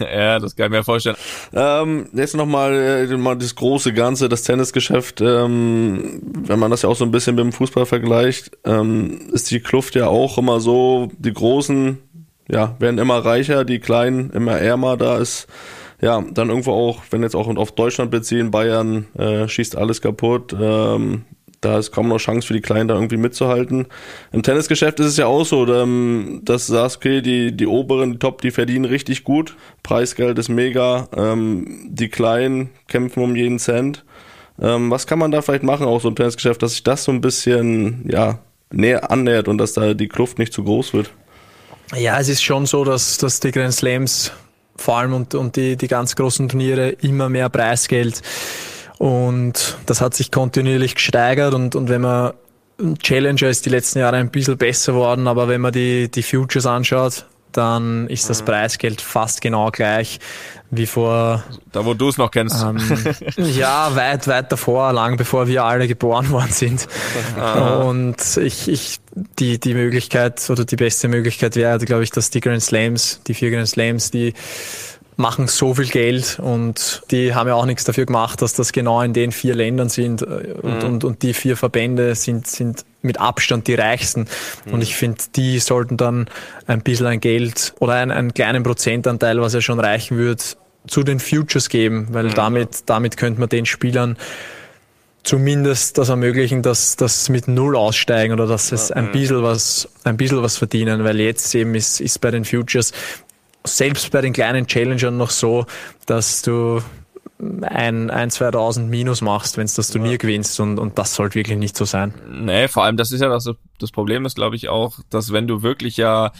*laughs* ja das kann ich mir vorstellen. Ähm, jetzt nochmal äh, mal das große Ganze, das Tennisgeschäft, ähm, wenn man das ja auch so ein bisschen mit dem Fußball vergleicht, ähm, ist die Kluft ja auch immer so, die Großen ja, werden immer reicher, die Kleinen immer ärmer, da ist ja, dann irgendwo auch, wenn jetzt auch auf Deutschland beziehen, Bayern äh, schießt alles kaputt, ähm, da ist kaum noch Chance für die Kleinen da irgendwie mitzuhalten. Im Tennisgeschäft ist es ja auch so, ähm, dass du okay, die, die oberen, die Top, die verdienen richtig gut. Preisgeld ist mega. Ähm, die Kleinen kämpfen um jeden Cent. Ähm, was kann man da vielleicht machen, auch so im Tennisgeschäft, dass sich das so ein bisschen, ja, näher annähert und dass da die Kluft nicht zu groß wird? Ja, es ist schon so, dass, dass die Grand Slams vor allem und, und die, die ganz großen Turniere immer mehr Preisgeld und das hat sich kontinuierlich gesteigert und, und wenn man Challenger ist die letzten Jahre ein bisschen besser worden, aber wenn man die, die Futures anschaut, dann ist das mhm. Preisgeld fast genau gleich wie vor. Da, wo du es noch kennst. Ähm, *laughs* ja, weit, weit davor, lang bevor wir alle geboren *laughs* worden sind. Und ich, ich, die, die Möglichkeit oder die beste Möglichkeit wäre, glaube ich, dass die Grand Slams, die vier Grand Slams, die machen so viel Geld und die haben ja auch nichts dafür gemacht, dass das genau in den vier Ländern sind äh, und, mhm. und, und die vier Verbände sind, sind mit Abstand die reichsten. Mhm. Und ich finde, die sollten dann ein bisschen ein Geld oder einen, einen kleinen Prozentanteil, was ja schon reichen würde, zu den Futures geben, weil mhm. damit, damit könnte man den Spielern zumindest das ermöglichen, dass das mit Null aussteigen oder dass es ein bisschen was, ein bisschen was verdienen, weil jetzt eben ist, ist bei den Futures selbst bei den kleinen Challengern noch so, dass du ein, ein 2000 Minus machst, wenn du das Turnier ja. gewinnst und, und das sollte wirklich nicht so sein. Nee, vor allem, das ist ja das, das Problem ist, glaube ich, auch, dass wenn du wirklich ja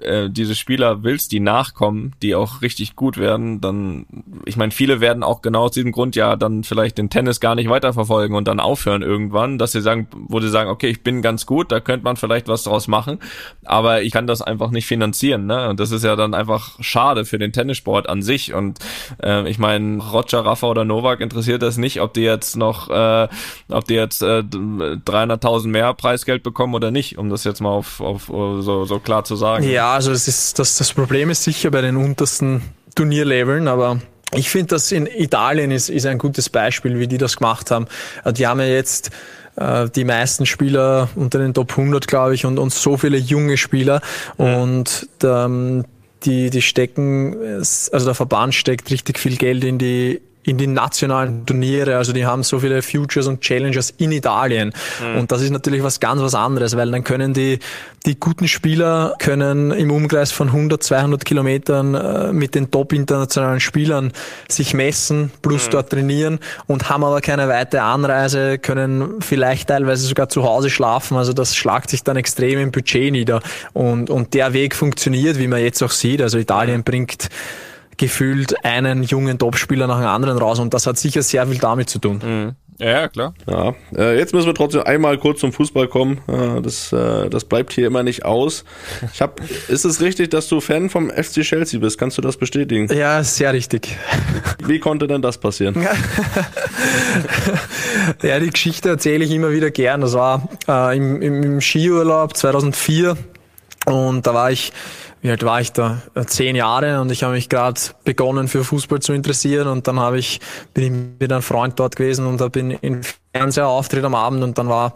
äh, diese Spieler willst, die nachkommen, die auch richtig gut werden, dann, ich meine, viele werden auch genau aus diesem Grund ja dann vielleicht den Tennis gar nicht weiterverfolgen und dann aufhören irgendwann, dass sie sagen, wo sie sagen, okay, ich bin ganz gut, da könnte man vielleicht was draus machen, aber ich kann das einfach nicht finanzieren, ne? Und das ist ja dann einfach schade für den Tennissport an sich. Und äh, ich meine, Roger, Rafa oder Novak interessiert das nicht, ob die jetzt noch, äh, ob die jetzt äh, 300.000 mehr Preisgeld bekommen oder nicht, um das jetzt mal auf, auf so, so klar zu sagen. Ja, also das, ist, das, das Problem ist sicher bei den untersten Turnierleveln, aber ich finde, dass in Italien ist, ist ein gutes Beispiel, wie die das gemacht haben. Äh, die haben ja jetzt äh, die meisten Spieler unter den Top 100, glaube ich, und, und so viele junge Spieler. Und ähm, die, die stecken, also der Verband steckt richtig viel Geld in die in die nationalen Turniere. Also die haben so viele Futures und Challengers in Italien. Mhm. Und das ist natürlich was ganz was anderes, weil dann können die, die guten Spieler können im Umkreis von 100, 200 Kilometern äh, mit den top internationalen Spielern sich messen, plus mhm. dort trainieren und haben aber keine weite Anreise, können vielleicht teilweise sogar zu Hause schlafen. Also das schlagt sich dann extrem im Budget nieder. Und, und der Weg funktioniert, wie man jetzt auch sieht. Also Italien mhm. bringt gefühlt einen jungen Topspieler nach dem anderen raus und das hat sicher sehr viel damit zu tun. Mhm. Ja, klar. Ja, äh, jetzt müssen wir trotzdem einmal kurz zum Fußball kommen. Äh, das, äh, das bleibt hier immer nicht aus. Ich hab, *laughs* ist es richtig, dass du Fan vom FC Chelsea bist? Kannst du das bestätigen? Ja, sehr richtig. *laughs* Wie konnte denn das passieren? *laughs* ja, die Geschichte erzähle ich immer wieder gern. Das war äh, im, im Skiurlaub 2004 und da war ich wie alt war ich da? Äh, zehn Jahre und ich habe mich gerade begonnen für Fußball zu interessieren und dann habe ich, bin ich mit einem Freund dort gewesen und habe in, in Fernsehauftritt am Abend und dann war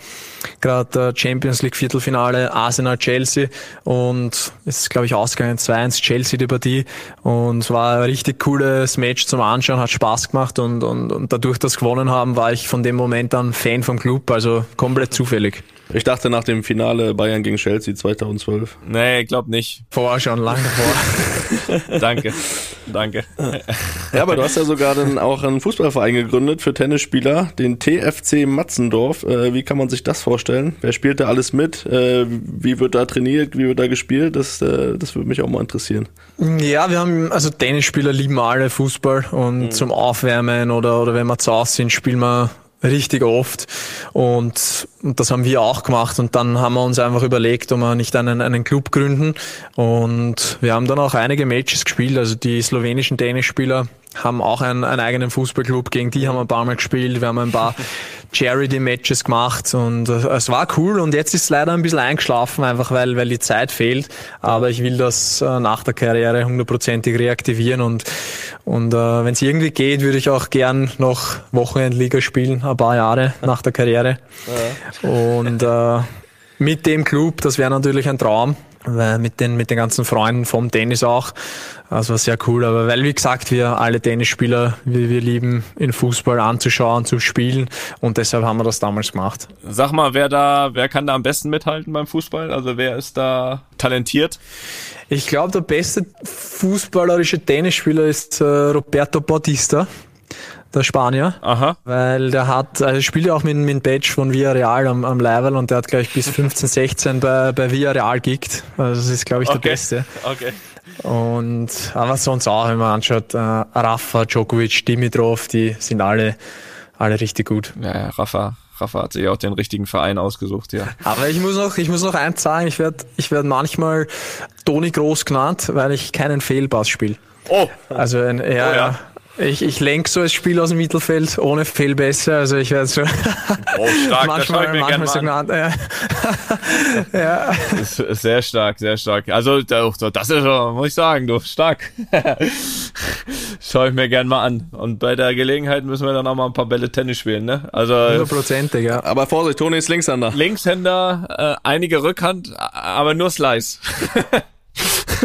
gerade Champions League Viertelfinale Arsenal Chelsea und es ist glaube ich ausgegangen 2-1 Chelsea die Partie und es war ein richtig cooles Match zum Anschauen, hat Spaß gemacht und, und, und dadurch, dass gewonnen haben, war ich von dem Moment an Fan vom Club, also komplett zufällig. Ich dachte nach dem Finale Bayern gegen Chelsea 2012. Nee, ich glaube nicht. Vorher schon, lange davor. *laughs* danke, danke. Ja, aber du hast ja sogar dann auch einen Fußballverein gegründet für Tennisspieler, den TFC Matzendorf. Äh, wie kann man sich das vorstellen? Wer spielt da alles mit? Äh, wie wird da trainiert? Wie wird da gespielt? Das, äh, das würde mich auch mal interessieren. Ja, wir haben, also Tennisspieler lieben alle Fußball und mhm. zum Aufwärmen oder, oder wenn wir zu Hause sind, spielen wir richtig oft. Und, und das haben wir auch gemacht. Und dann haben wir uns einfach überlegt, ob wir nicht einen, einen Club gründen. Und wir haben dann auch einige Matches gespielt. Also die slowenischen Tennisspieler haben auch einen, einen eigenen Fußballclub. Gegen die haben wir ein paar Mal gespielt. Wir haben ein paar *laughs* Charity-Matches gemacht und äh, es war cool und jetzt ist es leider ein bisschen eingeschlafen, einfach weil, weil die Zeit fehlt. Aber ich will das äh, nach der Karriere hundertprozentig reaktivieren und, und äh, wenn es irgendwie geht, würde ich auch gern noch Wochenendliga spielen, ein paar Jahre nach der Karriere. Und äh, mit dem Club, das wäre natürlich ein Traum mit den, mit den ganzen Freunden vom Tennis auch. Das war sehr cool. Aber weil, wie gesagt, wir alle Tennisspieler, wir, wir lieben, in Fußball anzuschauen, zu spielen. Und deshalb haben wir das damals gemacht. Sag mal, wer da, wer kann da am besten mithalten beim Fußball? Also wer ist da talentiert? Ich glaube, der beste fußballerische Tennisspieler ist äh, Roberto Bautista der Spanier. Aha. Weil der hat, also spielt ja auch mit, mit Badge von Villarreal am, am Level und der hat gleich bis 15, 16 bei, bei Villarreal geeked. Also das ist, glaube ich, der okay. Beste. Okay. Und aber sonst auch, wenn man anschaut, äh, Rafa, Djokovic, Dimitrov, die sind alle, alle richtig gut. Ja, ja Rafa. Rafa hat sich auch den richtigen Verein ausgesucht, ja. Aber ich muss noch, ich muss noch eins sagen, ich werde ich werd manchmal Toni Groß genannt, weil ich keinen Fehlpass spiele. Oh! Also, ein, ja, oh, ja. ja. Ich, ich lenke so das Spiel aus dem Mittelfeld ohne Fehlbässe, also ich werde so oh, stark, manchmal, das manchmal so genannt. Ja. *laughs* ja. Sehr stark, sehr stark. Also das ist, muss ich sagen, du stark. *laughs* Schau ich mir gern mal an. Und bei der Gelegenheit müssen wir dann auch mal ein paar Bälle Tennis spielen, ne? Also hundertprozentig, ja. Aber Vorsicht, Toni ist Linkshänder. Linkshänder, äh, einige Rückhand, aber nur Slice. *laughs*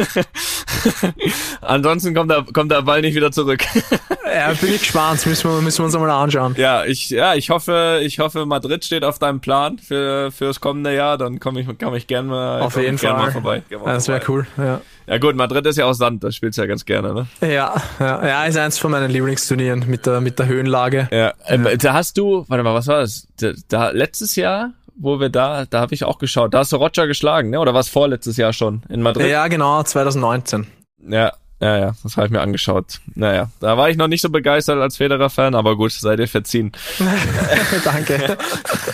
*laughs* Ansonsten kommt der, kommt der Ball nicht wieder zurück. *laughs* ja, bin ich gespannt. Müssen wir, müssen wir uns einmal anschauen. Ja, ich, ja, ich hoffe, ich hoffe, Madrid steht auf deinem Plan für, fürs kommende Jahr. Dann komme ich, komm ich gerne mal, auf jeden Fall. mal vorbei. Mal das wäre cool, ja. Ja gut, Madrid ist ja auch Sand, das spielst du ja ganz gerne, ne? Ja, ja, ja, ist eins von meinen Lieblingsturnieren mit der, mit der Höhenlage. Ja, ja. da hast du, warte mal, was war das? Da, da letztes Jahr wo wir da, da habe ich auch geschaut. Da hast du Roger geschlagen, ne? Oder war es vorletztes Jahr schon in Madrid? Ja, genau, 2019. Ja, ja, ja, das habe ich mir angeschaut. Naja, da war ich noch nicht so begeistert als Federer-Fan, aber gut, seid ihr verziehen. *laughs* Danke.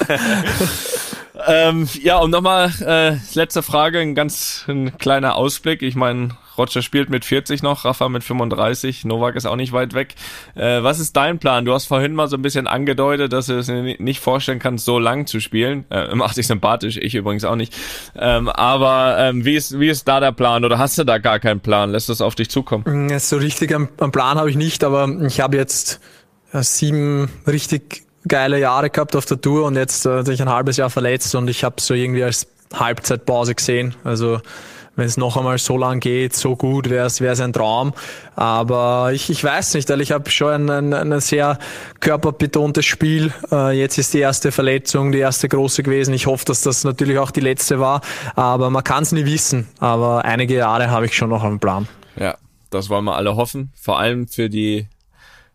*laughs* ähm, ja, und nochmal äh, letzte Frage, ein ganz ein kleiner Ausblick. Ich meine, Roger spielt mit 40 noch, Rafa mit 35, Novak ist auch nicht weit weg. Äh, was ist dein Plan? Du hast vorhin mal so ein bisschen angedeutet, dass du es nicht vorstellen kannst, so lang zu spielen. Äh, *laughs* macht dich sympathisch, ich übrigens auch nicht. Ähm, aber ähm, wie, ist, wie ist da der Plan oder hast du da gar keinen Plan? Lässt das auf dich zukommen? Mm, so richtig einen Plan habe ich nicht, aber ich habe jetzt ja, sieben richtig geile Jahre gehabt auf der Tour und jetzt äh, ich ein halbes Jahr verletzt und ich habe so irgendwie als Halbzeitpause gesehen. Also wenn es noch einmal so lang geht, so gut, wäre es ein Traum. Aber ich, ich weiß nicht, weil ich habe schon ein, ein, ein sehr körperbetontes Spiel. Äh, jetzt ist die erste Verletzung, die erste große gewesen. Ich hoffe, dass das natürlich auch die letzte war. Aber man kann es nie wissen. Aber einige Jahre habe ich schon noch einen Plan. Ja, das wollen wir alle hoffen. Vor allem für die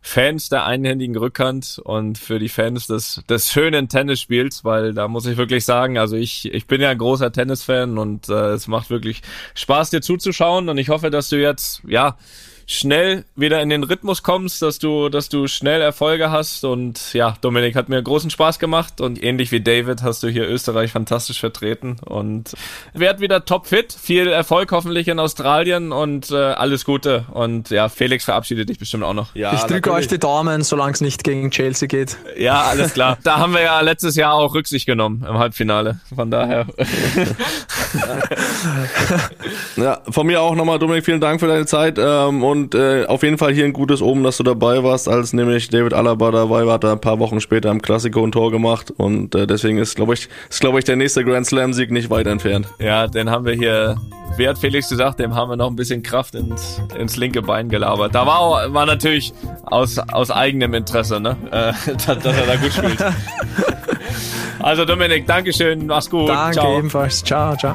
Fans der einhändigen Rückhand und für die Fans des, des schönen Tennisspiels, weil da muss ich wirklich sagen, also ich, ich bin ja ein großer Tennisfan und äh, es macht wirklich Spaß, dir zuzuschauen und ich hoffe, dass du jetzt, ja, schnell wieder in den Rhythmus kommst, dass du, dass du schnell Erfolge hast. Und ja, Dominik hat mir großen Spaß gemacht und ähnlich wie David hast du hier Österreich fantastisch vertreten und werd wieder topfit. Viel Erfolg hoffentlich in Australien und äh, alles Gute. Und ja, Felix verabschiedet dich bestimmt auch noch. Ja, ich drücke euch die Daumen, solange es nicht gegen Chelsea geht. Ja, alles klar. da haben wir ja letztes Jahr auch Rücksicht genommen im Halbfinale. Von daher. *laughs* ja, von mir auch nochmal, Dominik, vielen Dank für deine Zeit. Ähm, und und äh, auf jeden Fall hier ein gutes Oben, dass du dabei warst, als nämlich David Alaba dabei war, hat er ein paar Wochen später im Klassiko ein Tor gemacht und äh, deswegen ist, glaube ich, ist, glaube ich, der nächste Grand Slam Sieg nicht weit entfernt. Ja, den haben wir hier, wie hat Felix gesagt, dem haben wir noch ein bisschen Kraft ins, ins linke Bein gelabert. Da war, auch, war natürlich aus, aus eigenem Interesse, ne, *laughs* äh, dass, dass er da gut spielt. *laughs* Also Dominik, Dankeschön, mach's gut. Danke ciao. ebenfalls. Ciao, ciao.